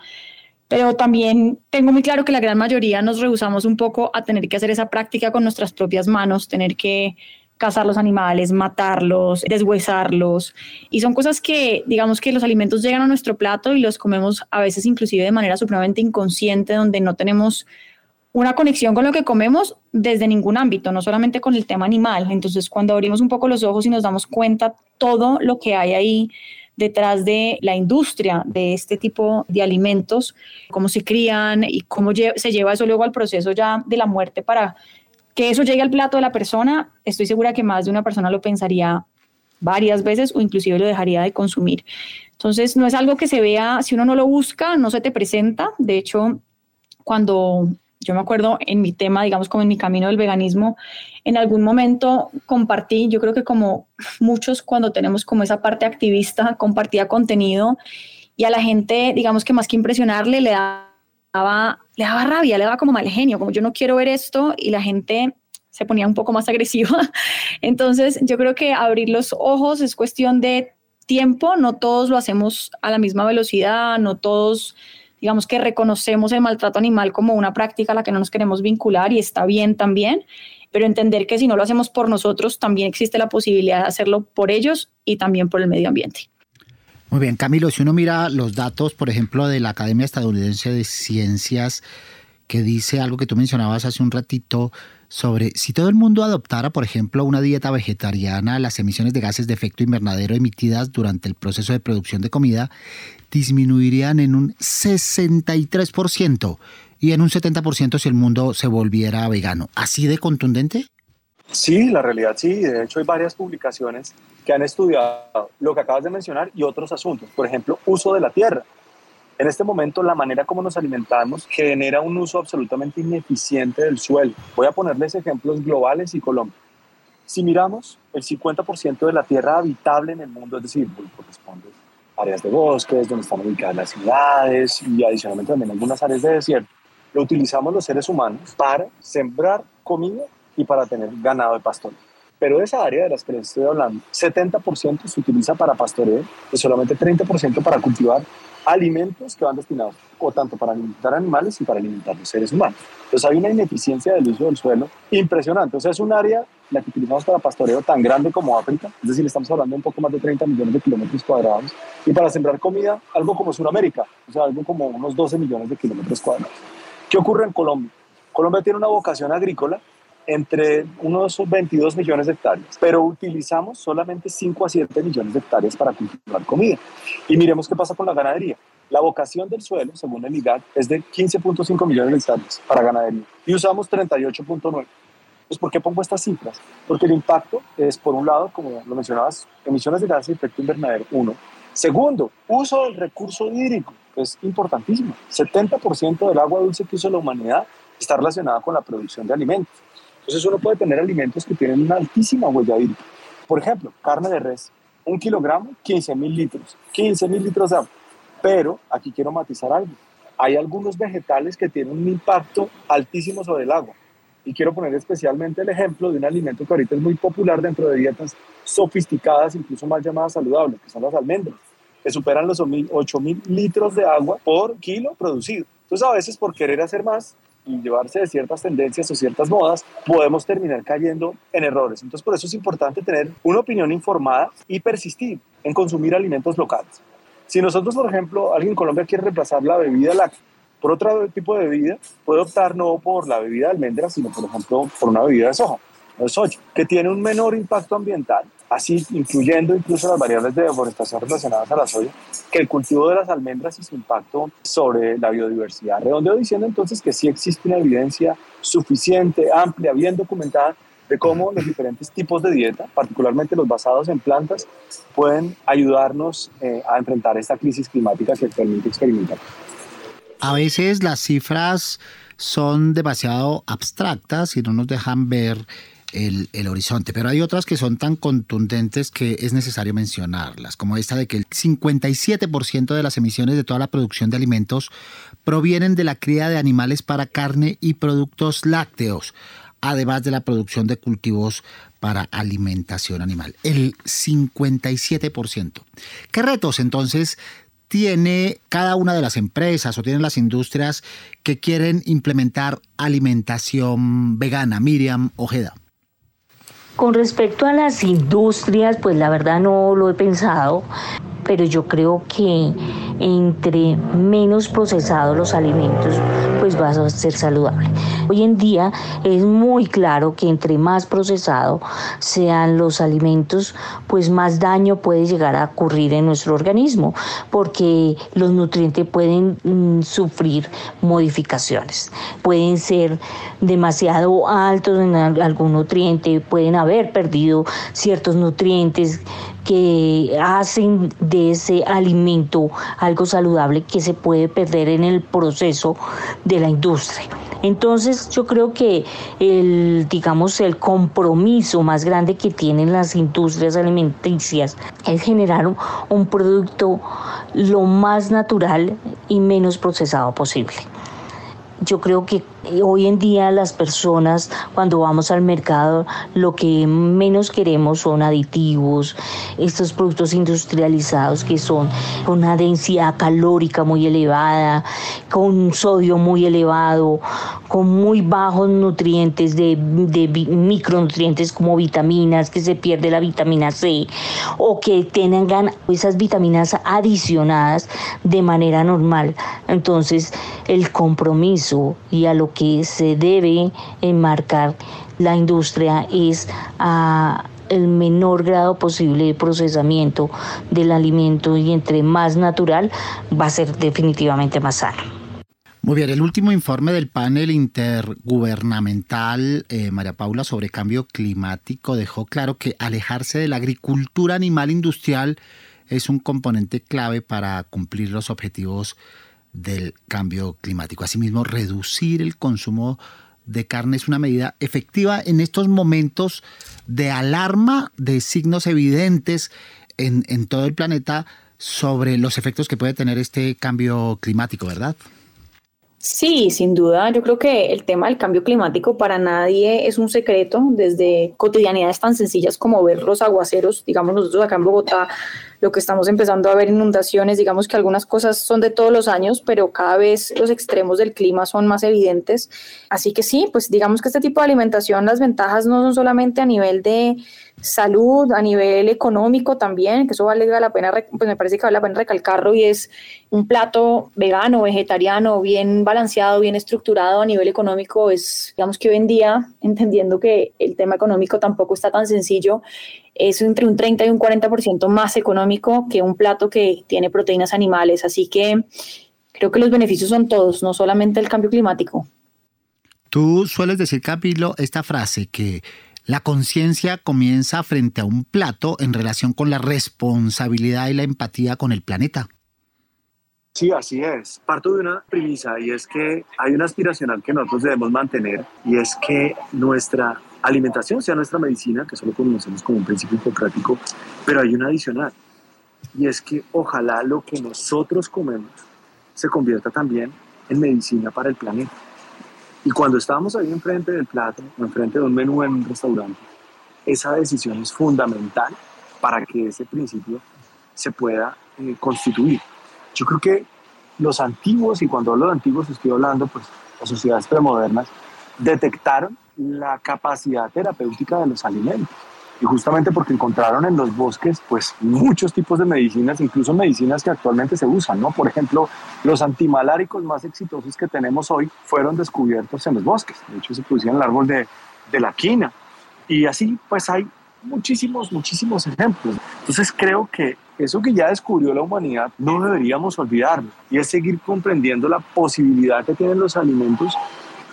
[SPEAKER 3] Pero también tengo muy claro que la gran mayoría nos rehusamos un poco a tener que hacer esa práctica con nuestras propias manos, tener que cazar los animales, matarlos, deshuesarlos. Y son cosas que, digamos que los alimentos llegan a nuestro plato y los comemos a veces inclusive de manera supremamente inconsciente, donde no tenemos una conexión con lo que comemos desde ningún ámbito, no solamente con el tema animal. Entonces, cuando abrimos un poco los ojos y nos damos cuenta todo lo que hay ahí detrás de la industria de este tipo de alimentos, cómo se crían y cómo se lleva eso luego al proceso ya de la muerte para que eso llegue al plato de la persona, estoy segura que más de una persona lo pensaría varias veces o inclusive lo dejaría de consumir. Entonces, no es algo que se vea, si uno no lo busca, no se te presenta. De hecho, cuando yo me acuerdo en mi tema, digamos como en mi camino del veganismo, en algún momento compartí, yo creo que como muchos cuando tenemos como esa parte activista, compartía contenido y a la gente, digamos que más que impresionarle, le daba, le daba rabia, le daba como mal genio, como yo no quiero ver esto y la gente se ponía un poco más agresiva. Entonces yo creo que abrir los ojos es cuestión de tiempo, no todos lo hacemos a la misma velocidad, no todos digamos que reconocemos el maltrato animal como una práctica a la que no nos queremos vincular y está bien también, pero entender que si no lo hacemos por nosotros, también existe la posibilidad de hacerlo por ellos y también por el medio ambiente.
[SPEAKER 2] Muy bien, Camilo, si uno mira los datos, por ejemplo, de la Academia Estadounidense de Ciencias, que dice algo que tú mencionabas hace un ratito sobre si todo el mundo adoptara, por ejemplo, una dieta vegetariana, las emisiones de gases de efecto invernadero emitidas durante el proceso de producción de comida disminuirían en un 63% y en un 70% si el mundo se volviera vegano. ¿Así de contundente?
[SPEAKER 4] Sí, la realidad sí. De hecho, hay varias publicaciones que han estudiado lo que acabas de mencionar y otros asuntos. Por ejemplo, uso de la tierra. En este momento, la manera como nos alimentamos genera un uso absolutamente ineficiente del suelo. Voy a ponerles ejemplos globales y Colombia. Si miramos, el 50% de la tierra habitable en el mundo, es decir, corresponde áreas de bosques, donde están ubicadas las ciudades y adicionalmente también algunas áreas de desierto. Lo utilizamos los seres humanos para sembrar comida y para tener ganado de pastoreo. Pero esa área de las que les estoy hablando, 70% se utiliza para pastoreo y solamente 30% para cultivar alimentos que van destinados o tanto para alimentar animales y para alimentar los seres humanos. Entonces hay una ineficiencia del uso del suelo impresionante. O sea, es un área la que utilizamos para pastoreo tan grande como África, es decir, estamos hablando de un poco más de 30 millones de kilómetros cuadrados, y para sembrar comida, algo como Sudamérica, o sea, algo como unos 12 millones de kilómetros cuadrados. ¿Qué ocurre en Colombia? Colombia tiene una vocación agrícola entre unos 22 millones de hectáreas, pero utilizamos solamente 5 a 7 millones de hectáreas para cultivar comida. Y miremos qué pasa con la ganadería. La vocación del suelo, según el IGAD, es de 15.5 millones de hectáreas para ganadería y usamos 38.9. Pues, ¿Por qué pongo estas cifras? Porque el impacto es, por un lado, como lo mencionabas, emisiones de gases de efecto invernadero, uno. Segundo, uso del recurso hídrico, es importantísimo. 70% del agua dulce que usa la humanidad está relacionada con la producción de alimentos. Entonces uno puede tener alimentos que tienen una altísima huella hídrica. Por ejemplo, carne de res, un kilogramo, 15 mil litros, 15 mil litros de agua. Pero aquí quiero matizar algo. Hay algunos vegetales que tienen un impacto altísimo sobre el agua. Y quiero poner especialmente el ejemplo de un alimento que ahorita es muy popular dentro de dietas sofisticadas, incluso más llamadas saludables, que son las almendras, que superan los 8 mil litros de agua por kilo producido. Entonces a veces por querer hacer más, y llevarse de ciertas tendencias o ciertas modas, podemos terminar cayendo en errores. Entonces, por eso es importante tener una opinión informada y persistir en consumir alimentos locales. Si nosotros, por ejemplo, alguien en Colombia quiere reemplazar la bebida láctea por otro tipo de bebida, puede optar no por la bebida de almendras, sino, por ejemplo, por una bebida de soja, de soja, que tiene un menor impacto ambiental así incluyendo incluso las variables de deforestación relacionadas a la soya, que el cultivo de las almendras y su impacto sobre la biodiversidad. Redondeo diciendo entonces que sí existe una evidencia suficiente, amplia, bien documentada de cómo los diferentes tipos de dieta, particularmente los basados en plantas, pueden ayudarnos eh, a enfrentar esta crisis climática que permite experimentar.
[SPEAKER 2] A veces las cifras son demasiado abstractas y no nos dejan ver el, horizonte. Pero hay otras que son tan contundentes que es necesario mencionarlas, como esta de que el 57% de las emisiones de toda la producción de alimentos provienen de la cría de animales para carne y productos lácteos, además de la producción de cultivos para alimentación animal. El 57%. ¿Qué retos entonces tiene cada una de las empresas o tienen las industrias que quieren implementar alimentación vegana? Miriam Ojeda.
[SPEAKER 9] Con respecto a las industrias, pues la verdad no lo he pensado, pero yo creo que entre menos procesados los alimentos, pues va a ser saludable. Hoy en día es muy claro que entre más procesado sean los alimentos, pues más daño puede llegar a ocurrir en nuestro organismo, porque los nutrientes pueden mm, sufrir modificaciones, pueden ser demasiado altos en algún nutriente, pueden haber perdido ciertos nutrientes que hacen de ese alimento algo saludable que se puede perder en el proceso de la industria. Entonces yo creo que el, digamos, el compromiso más grande que tienen las industrias alimenticias es generar un, un producto lo más natural y menos procesado posible. Yo creo que hoy en día las personas cuando vamos al mercado lo que menos queremos son aditivos, estos productos industrializados que son con una densidad calórica muy elevada, con un sodio muy elevado, con muy bajos nutrientes de, de micronutrientes como vitaminas, que se pierde la vitamina C o que tengan esas vitaminas adicionadas de manera normal. Entonces el compromiso y a lo que se debe enmarcar la industria es a el menor grado posible de procesamiento del alimento y entre más natural va a ser definitivamente más sano.
[SPEAKER 2] Muy bien, el último informe del panel intergubernamental, eh, María Paula, sobre cambio climático dejó claro que alejarse de la agricultura animal industrial es un componente clave para cumplir los objetivos del cambio climático. Asimismo, reducir el consumo de carne es una medida efectiva en estos momentos de alarma, de signos evidentes en, en todo el planeta sobre los efectos que puede tener este cambio climático, ¿verdad?
[SPEAKER 3] Sí, sin duda. Yo creo que el tema del cambio climático para nadie es un secreto, desde cotidianidades tan sencillas como ver los aguaceros, digamos nosotros acá en Bogotá, lo que estamos empezando a ver inundaciones, digamos que algunas cosas son de todos los años, pero cada vez los extremos del clima son más evidentes. Así que sí, pues digamos que este tipo de alimentación, las ventajas no son solamente a nivel de salud, a nivel económico también, que eso vale la pena, pues me parece que vale la pena recalcarlo y es un plato vegano, vegetariano, bien balanceado, bien estructurado a nivel económico, es, digamos que hoy en día, entendiendo que el tema económico tampoco está tan sencillo, es entre un 30 y un 40% más económico que un plato que tiene proteínas animales, así que creo que los beneficios son todos, no solamente el cambio climático.
[SPEAKER 2] Tú sueles decir, Capilo, esta frase que la conciencia comienza frente a un plato en relación con la responsabilidad y la empatía con el planeta.
[SPEAKER 4] Sí, así es. Parto de una premisa y es que hay una aspiracional que nosotros debemos mantener y es que nuestra alimentación sea nuestra medicina, que solo conocemos como un principio hipocrático, pero hay una adicional y es que ojalá lo que nosotros comemos se convierta también en medicina para el planeta. Y cuando estábamos ahí enfrente del plato, enfrente de un menú en un restaurante, esa decisión es fundamental para que ese principio se pueda eh, constituir. Yo creo que los antiguos, y cuando hablo de antiguos estoy hablando, pues las sociedades premodernas, detectaron la capacidad terapéutica de los alimentos y justamente porque encontraron en los bosques pues muchos tipos de medicinas, incluso medicinas que actualmente se usan, ¿no? Por ejemplo, los antimaláricos más exitosos que tenemos hoy fueron descubiertos en los bosques, de hecho se producían el árbol de, de la quina y así pues hay muchísimos, muchísimos ejemplos. Entonces creo que eso que ya descubrió la humanidad no deberíamos olvidarlo y es seguir comprendiendo la posibilidad que tienen los alimentos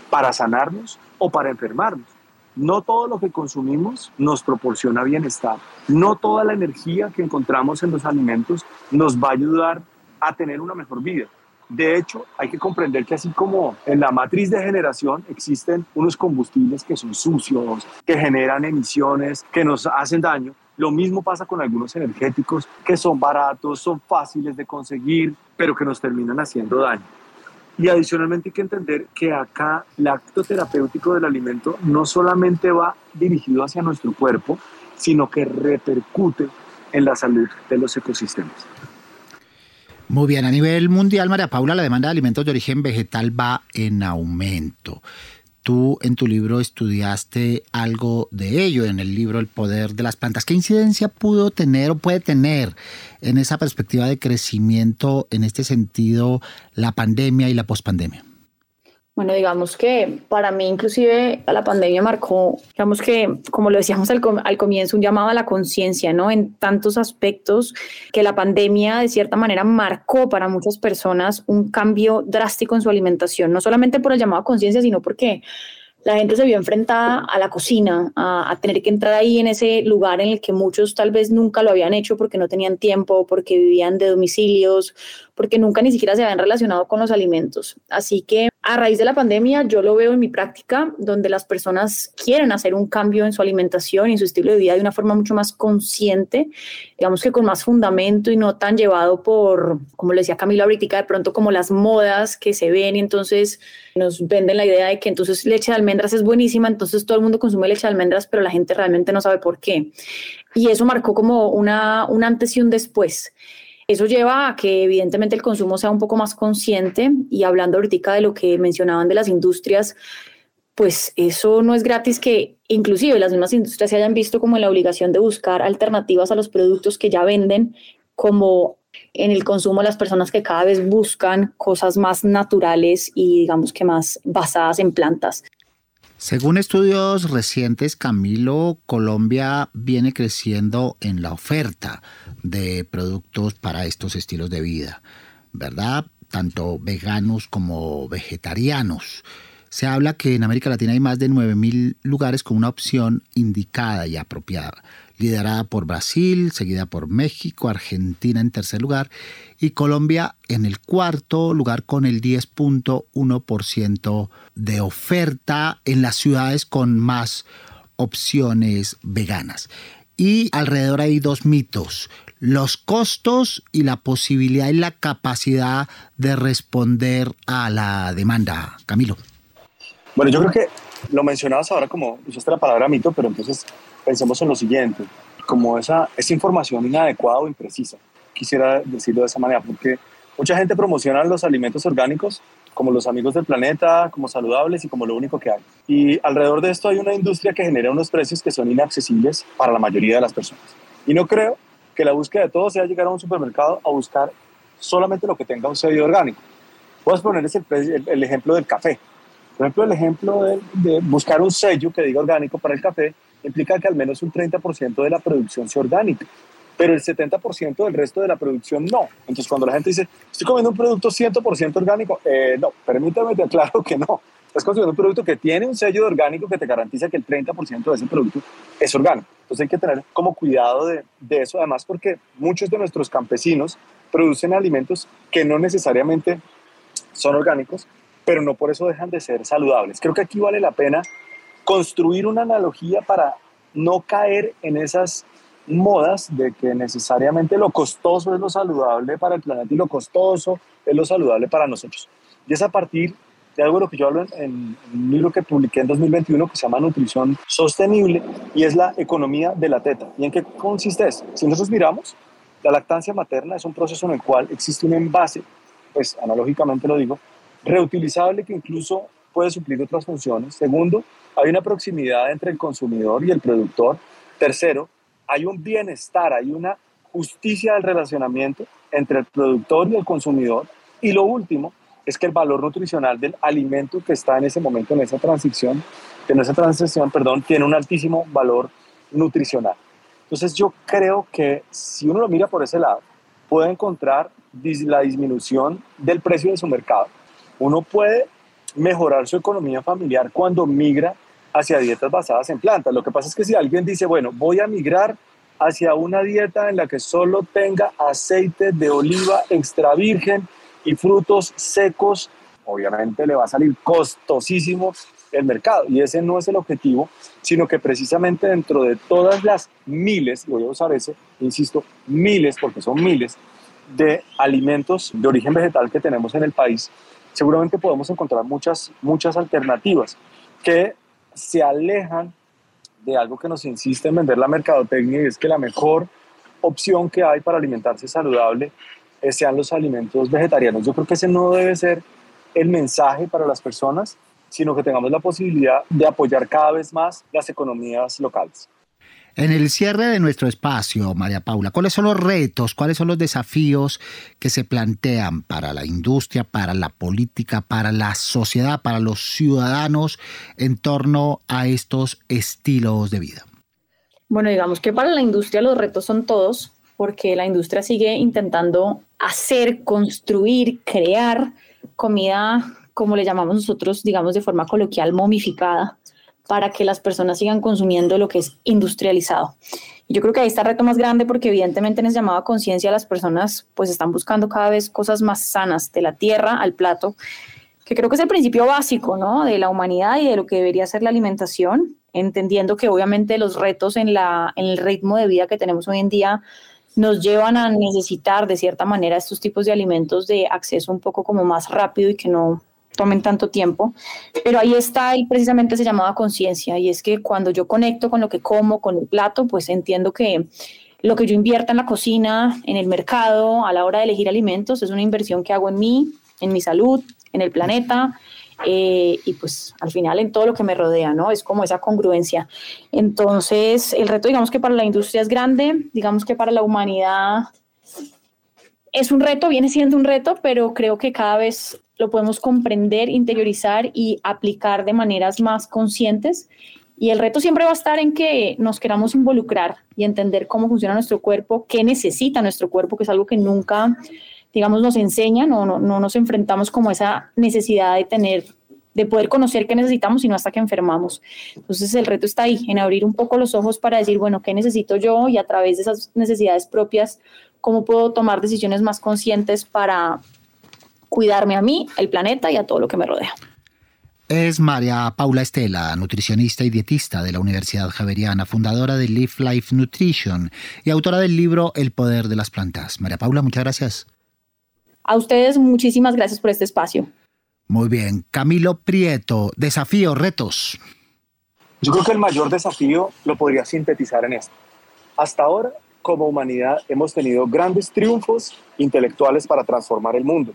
[SPEAKER 4] para sanarnos o para enfermarnos. No todo lo que consumimos nos proporciona bienestar. No toda la energía que encontramos en los alimentos nos va a ayudar a tener una mejor vida. De hecho, hay que comprender que así como en la matriz de generación existen unos combustibles que son sucios, que generan emisiones, que nos hacen daño, lo mismo pasa con algunos energéticos que son baratos, son fáciles de conseguir, pero que nos terminan haciendo daño. Y adicionalmente hay que entender que acá el acto terapéutico del alimento no solamente va dirigido hacia nuestro cuerpo, sino que repercute en la salud de los ecosistemas.
[SPEAKER 2] Muy bien, a nivel mundial, María Paula, la demanda de alimentos de origen vegetal va en aumento. Tú en tu libro estudiaste algo de ello, en el libro El poder de las plantas. ¿Qué incidencia pudo tener o puede tener en esa perspectiva de crecimiento, en este sentido, la pandemia y la pospandemia?
[SPEAKER 3] Bueno, digamos que para mí inclusive la pandemia marcó, digamos que, como lo decíamos al, al comienzo, un llamado a la conciencia, ¿no? En tantos aspectos que la pandemia de cierta manera marcó para muchas personas un cambio drástico en su alimentación, no solamente por el llamado a conciencia, sino porque la gente se vio enfrentada a la cocina, a, a, tener que entrar ahí en ese lugar en el que muchos tal vez nunca lo habían hecho porque no tenían tiempo, porque vivían de domicilios, porque nunca ni siquiera se habían relacionado con los alimentos. Así que a raíz de la pandemia yo lo veo en mi práctica, donde las personas quieren hacer un cambio en su alimentación y en su estilo de vida de una forma mucho más consciente, digamos que con más fundamento y no tan llevado por, como le decía Camilo ahorita, de pronto como las modas que se ven y entonces nos venden la idea de que entonces leche de almendras es buenísima, entonces todo el mundo consume leche de almendras, pero la gente realmente no sabe por qué. Y eso marcó como una, un antes y un después. Eso lleva a que evidentemente el consumo sea un poco más consciente y hablando ahorita de lo que mencionaban de las industrias, pues eso no es gratis que inclusive las mismas industrias se hayan visto como en la obligación de buscar alternativas a los productos que ya venden, como en el consumo las personas que cada vez buscan cosas más naturales y digamos que más basadas en plantas.
[SPEAKER 2] Según estudios recientes, Camilo, Colombia viene creciendo en la oferta de productos para estos estilos de vida, ¿verdad? Tanto veganos como vegetarianos. Se habla que en América Latina hay más de 9.000 lugares con una opción indicada y apropiada liderada por Brasil, seguida por México, Argentina en tercer lugar y Colombia en el cuarto lugar con el 10.1% de oferta en las ciudades con más opciones veganas. Y alrededor hay dos mitos, los costos y la posibilidad y la capacidad de responder a la demanda. Camilo.
[SPEAKER 4] Bueno, yo creo que lo mencionabas ahora como usaste la palabra mito, pero entonces pensemos en lo siguiente, como esa, esa información inadecuada o imprecisa, quisiera decirlo de esa manera, porque mucha gente promociona los alimentos orgánicos como los amigos del planeta, como saludables y como lo único que hay. Y alrededor de esto hay una industria que genera unos precios que son inaccesibles para la mayoría de las personas. Y no creo que la búsqueda de todo sea llegar a un supermercado a buscar solamente lo que tenga un sello orgánico. Puedes poner el, el, ejemplo del café. Por ejemplo, el ejemplo de, de buscar un sello que diga orgánico para el café implica que al menos un 30% de la producción sea orgánica, pero el 70% del resto de la producción no. Entonces, cuando la gente dice, estoy comiendo un producto 100% orgánico, eh, no, permítame te aclaro que no. Estás consumiendo un producto que tiene un sello de orgánico que te garantiza que el 30% de ese producto es orgánico. Entonces hay que tener como cuidado de, de eso, además porque muchos de nuestros campesinos producen alimentos que no necesariamente son orgánicos, pero no por eso dejan de ser saludables. Creo que aquí vale la pena construir una analogía para no caer en esas modas de que necesariamente lo costoso es lo saludable para el planeta y lo costoso es lo saludable para nosotros. Y es a partir de algo de lo que yo hablo en, un libro que publiqué en 2021 que se llama Nutrición Sostenible y es la economía de la teta. ¿Y en qué consiste eso? Si nosotros miramos, la lactancia materna es un proceso en el cual existe un envase, pues analógicamente lo digo, reutilizable que incluso puede suplir otras funciones. Segundo, hay una proximidad entre el consumidor y el productor. Tercero, hay un bienestar, hay una justicia del relacionamiento entre el productor y el consumidor. Y lo último es que el valor nutricional del alimento que está en ese momento, en esa transición, en esa transición, perdón, tiene un altísimo valor nutricional. Entonces yo creo que si uno lo mira por ese lado, puede encontrar la disminución del precio de su mercado. Uno puede mejorar su economía familiar cuando migra hacia dietas basadas en plantas. Lo que pasa es que si alguien dice, bueno, voy a migrar hacia una dieta en la que solo tenga aceite de oliva extra virgen y frutos secos, obviamente le va a salir costosísimo el mercado. Y ese no es el objetivo, sino que precisamente dentro de todas las miles, voy a usar ese, insisto, miles, porque son miles, de alimentos de origen vegetal que tenemos en el país, seguramente podemos encontrar muchas, muchas alternativas que se alejan de algo que nos insiste en vender la mercadotecnia y es que la mejor opción que hay para alimentarse saludable sean los alimentos vegetarianos. Yo creo que ese no debe ser el mensaje para las personas, sino que tengamos la posibilidad de apoyar cada vez más las economías locales.
[SPEAKER 2] En el cierre de nuestro espacio, María Paula, ¿cuáles son los retos, cuáles son los desafíos que se plantean para la industria, para la política, para la sociedad, para los ciudadanos en torno a estos estilos de vida?
[SPEAKER 3] Bueno, digamos que para la industria los retos son todos, porque la industria sigue intentando hacer, construir, crear comida, como le llamamos nosotros, digamos de forma coloquial, momificada, para que las personas sigan consumiendo lo que es industrializado. Yo creo que ahí está el reto más grande porque evidentemente en ese llamado a conciencia las personas pues están buscando cada vez cosas más sanas, de la tierra al plato, que creo que es el principio básico, ¿no? De la humanidad y de lo que debería ser la alimentación, entendiendo que obviamente los retos en, la, en el ritmo de vida que tenemos hoy en día nos llevan a necesitar de cierta manera estos tipos de alimentos de acceso un poco como más rápido y que no tomen tanto tiempo, pero ahí está y precisamente se llamaba conciencia y es que cuando yo conecto con lo que como, con el plato, pues entiendo que lo que yo invierta en la cocina, en el mercado, a la hora de elegir alimentos, es una inversión que hago en mí, en mi salud, en el planeta eh, y pues al final en todo lo que me rodea, ¿no? Es como esa congruencia. Entonces, el reto, digamos que para la industria es grande, digamos que para la humanidad es un reto, viene siendo un reto, pero creo que cada vez lo podemos comprender, interiorizar y aplicar de maneras más conscientes. Y el reto siempre va a estar en que nos queramos involucrar y entender cómo funciona nuestro cuerpo, qué necesita nuestro cuerpo, que es algo que nunca, digamos, nos enseñan o no, no nos enfrentamos como esa necesidad de tener de poder conocer qué necesitamos, sino hasta que enfermamos. Entonces el reto está ahí, en abrir un poco los ojos para decir, bueno, ¿qué necesito yo? Y a través de esas necesidades propias, ¿cómo puedo tomar decisiones más conscientes para, cuidarme a mí, el planeta y a todo lo que me rodea.
[SPEAKER 2] Es María Paula Estela, nutricionista y dietista de la Universidad Javeriana, fundadora de Live Life Nutrition y autora del libro El Poder de las Plantas. María Paula, muchas gracias.
[SPEAKER 3] A ustedes muchísimas gracias por este espacio.
[SPEAKER 2] Muy bien. Camilo Prieto, desafíos, retos.
[SPEAKER 4] Yo creo que el mayor desafío lo podría sintetizar en esto. Hasta ahora, como humanidad, hemos tenido grandes triunfos intelectuales para transformar el mundo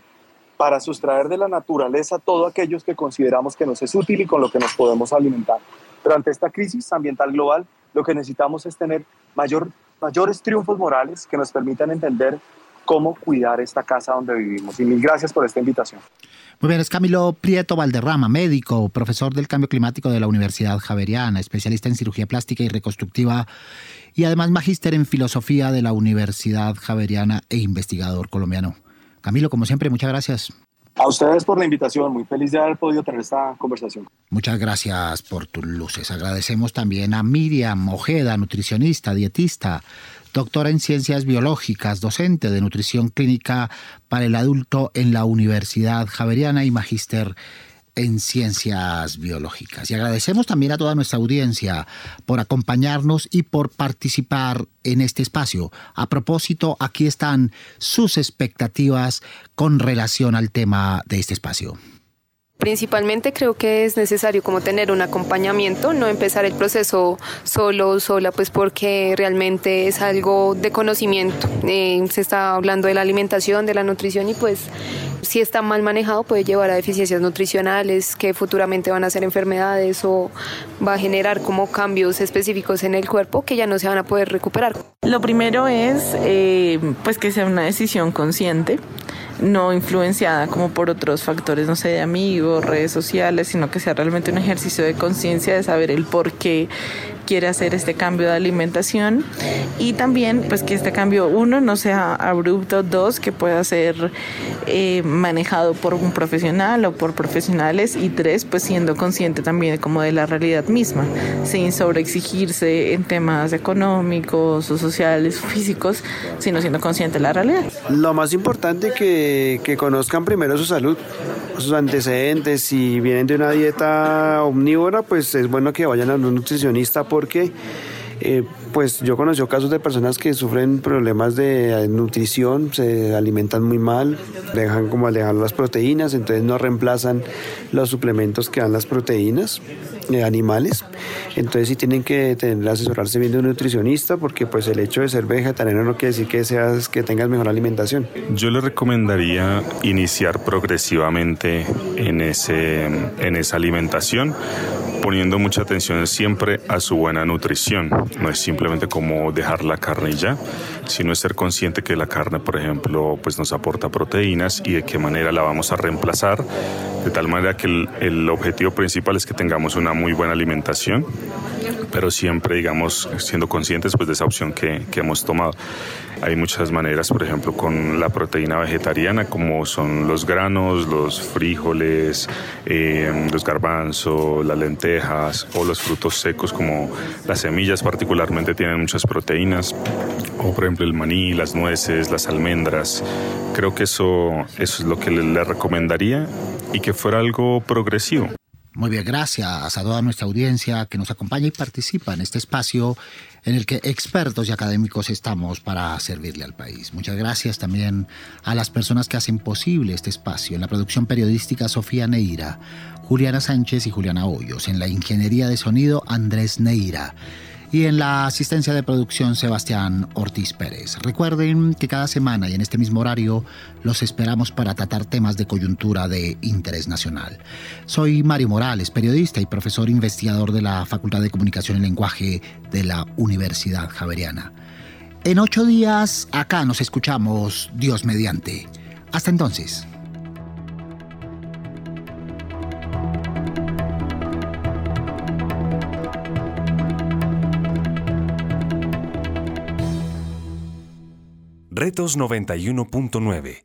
[SPEAKER 4] para sustraer de la naturaleza todo aquellos que consideramos que nos es útil y con lo que nos podemos alimentar. Pero ante esta crisis ambiental global, lo que necesitamos es tener mayor, mayores triunfos morales que nos permitan entender cómo cuidar esta casa donde vivimos. Y mil gracias por esta invitación.
[SPEAKER 2] Muy bien, es Camilo Prieto Valderrama, médico, profesor del cambio climático de la Universidad Javeriana, especialista en cirugía plástica y reconstructiva y además magíster en filosofía de la Universidad Javeriana e investigador colombiano. Camilo, como siempre, muchas gracias.
[SPEAKER 4] A ustedes por la invitación, muy feliz de haber podido tener esta conversación.
[SPEAKER 2] Muchas gracias por tus luces. Agradecemos también a Miriam Ojeda, nutricionista, dietista, doctora en ciencias biológicas, docente de nutrición clínica para el adulto en la Universidad Javeriana y magíster en ciencias biológicas. Y agradecemos también a toda nuestra audiencia por acompañarnos y por participar en este espacio. A propósito, aquí están sus expectativas con relación al tema de este espacio.
[SPEAKER 7] Principalmente creo que es necesario como tener un acompañamiento, no empezar el proceso solo o sola, pues porque realmente es algo de conocimiento. Eh, se está hablando de la alimentación, de la nutrición y pues si está mal manejado puede llevar a deficiencias nutricionales que futuramente van a ser enfermedades o va a generar como cambios específicos en el cuerpo que ya no se van a poder recuperar.
[SPEAKER 6] Lo primero es eh, pues que sea una decisión consciente no influenciada como por otros factores, no sé, de amigos, redes sociales, sino que sea realmente un ejercicio de conciencia, de saber el por qué quiere hacer este cambio de alimentación y también pues que este cambio uno no sea abrupto, dos que pueda ser eh, manejado por un profesional o por profesionales y tres pues siendo consciente también como de la realidad misma, sin sobreexigirse en temas económicos o sociales físicos, sino siendo consciente de la realidad.
[SPEAKER 8] Lo más importante que, que conozcan primero su salud, sus antecedentes, si vienen de una dieta omnívora, pues es bueno que vayan a un nutricionista porque eh, pues yo conozco casos de personas que sufren problemas de nutrición, se alimentan muy mal, dejan como alejar las proteínas, entonces no reemplazan los suplementos que dan las proteínas eh, animales. Entonces sí tienen que tener, asesorarse bien de un nutricionista porque pues el hecho de ser vegetariano no quiere decir que seas que tengas mejor alimentación.
[SPEAKER 5] Yo le recomendaría iniciar progresivamente en ese en esa alimentación poniendo mucha atención siempre a su buena nutrición. No es simplemente como dejar la carne ya, sino es ser consciente que la carne, por ejemplo, pues nos aporta proteínas y de qué manera la vamos a reemplazar, de tal manera que el objetivo principal es que tengamos una muy buena alimentación pero siempre, digamos, siendo conscientes pues, de esa opción que, que, hemos tomado. Hay muchas maneras, por ejemplo, con la proteína vegetariana, como son los granos, los frijoles, eh, los garbanzos, las lentejas o los frutos secos, como las semillas particularmente tienen muchas proteínas, o por ejemplo el maní, las nueces, las almendras. Creo que eso, eso es lo que le, le recomendaría y que fuera algo progresivo.
[SPEAKER 2] Muy bien, gracias a toda nuestra audiencia que nos acompaña y participa en este espacio en el que expertos y académicos estamos para servirle al país. Muchas gracias también a las personas que hacen posible este espacio. En la producción periodística Sofía Neira, Juliana Sánchez y Juliana Hoyos. En la ingeniería de sonido Andrés Neira y en la asistencia de producción Sebastián Ortiz Pérez. Recuerden que cada semana y en este mismo horario los esperamos para tratar temas de coyuntura de interés nacional. Soy Mario Morales, periodista y profesor investigador de la Facultad de Comunicación y Lenguaje de la Universidad Javeriana. En ocho días acá nos escuchamos Dios mediante. Hasta entonces.
[SPEAKER 1] Retos 91.9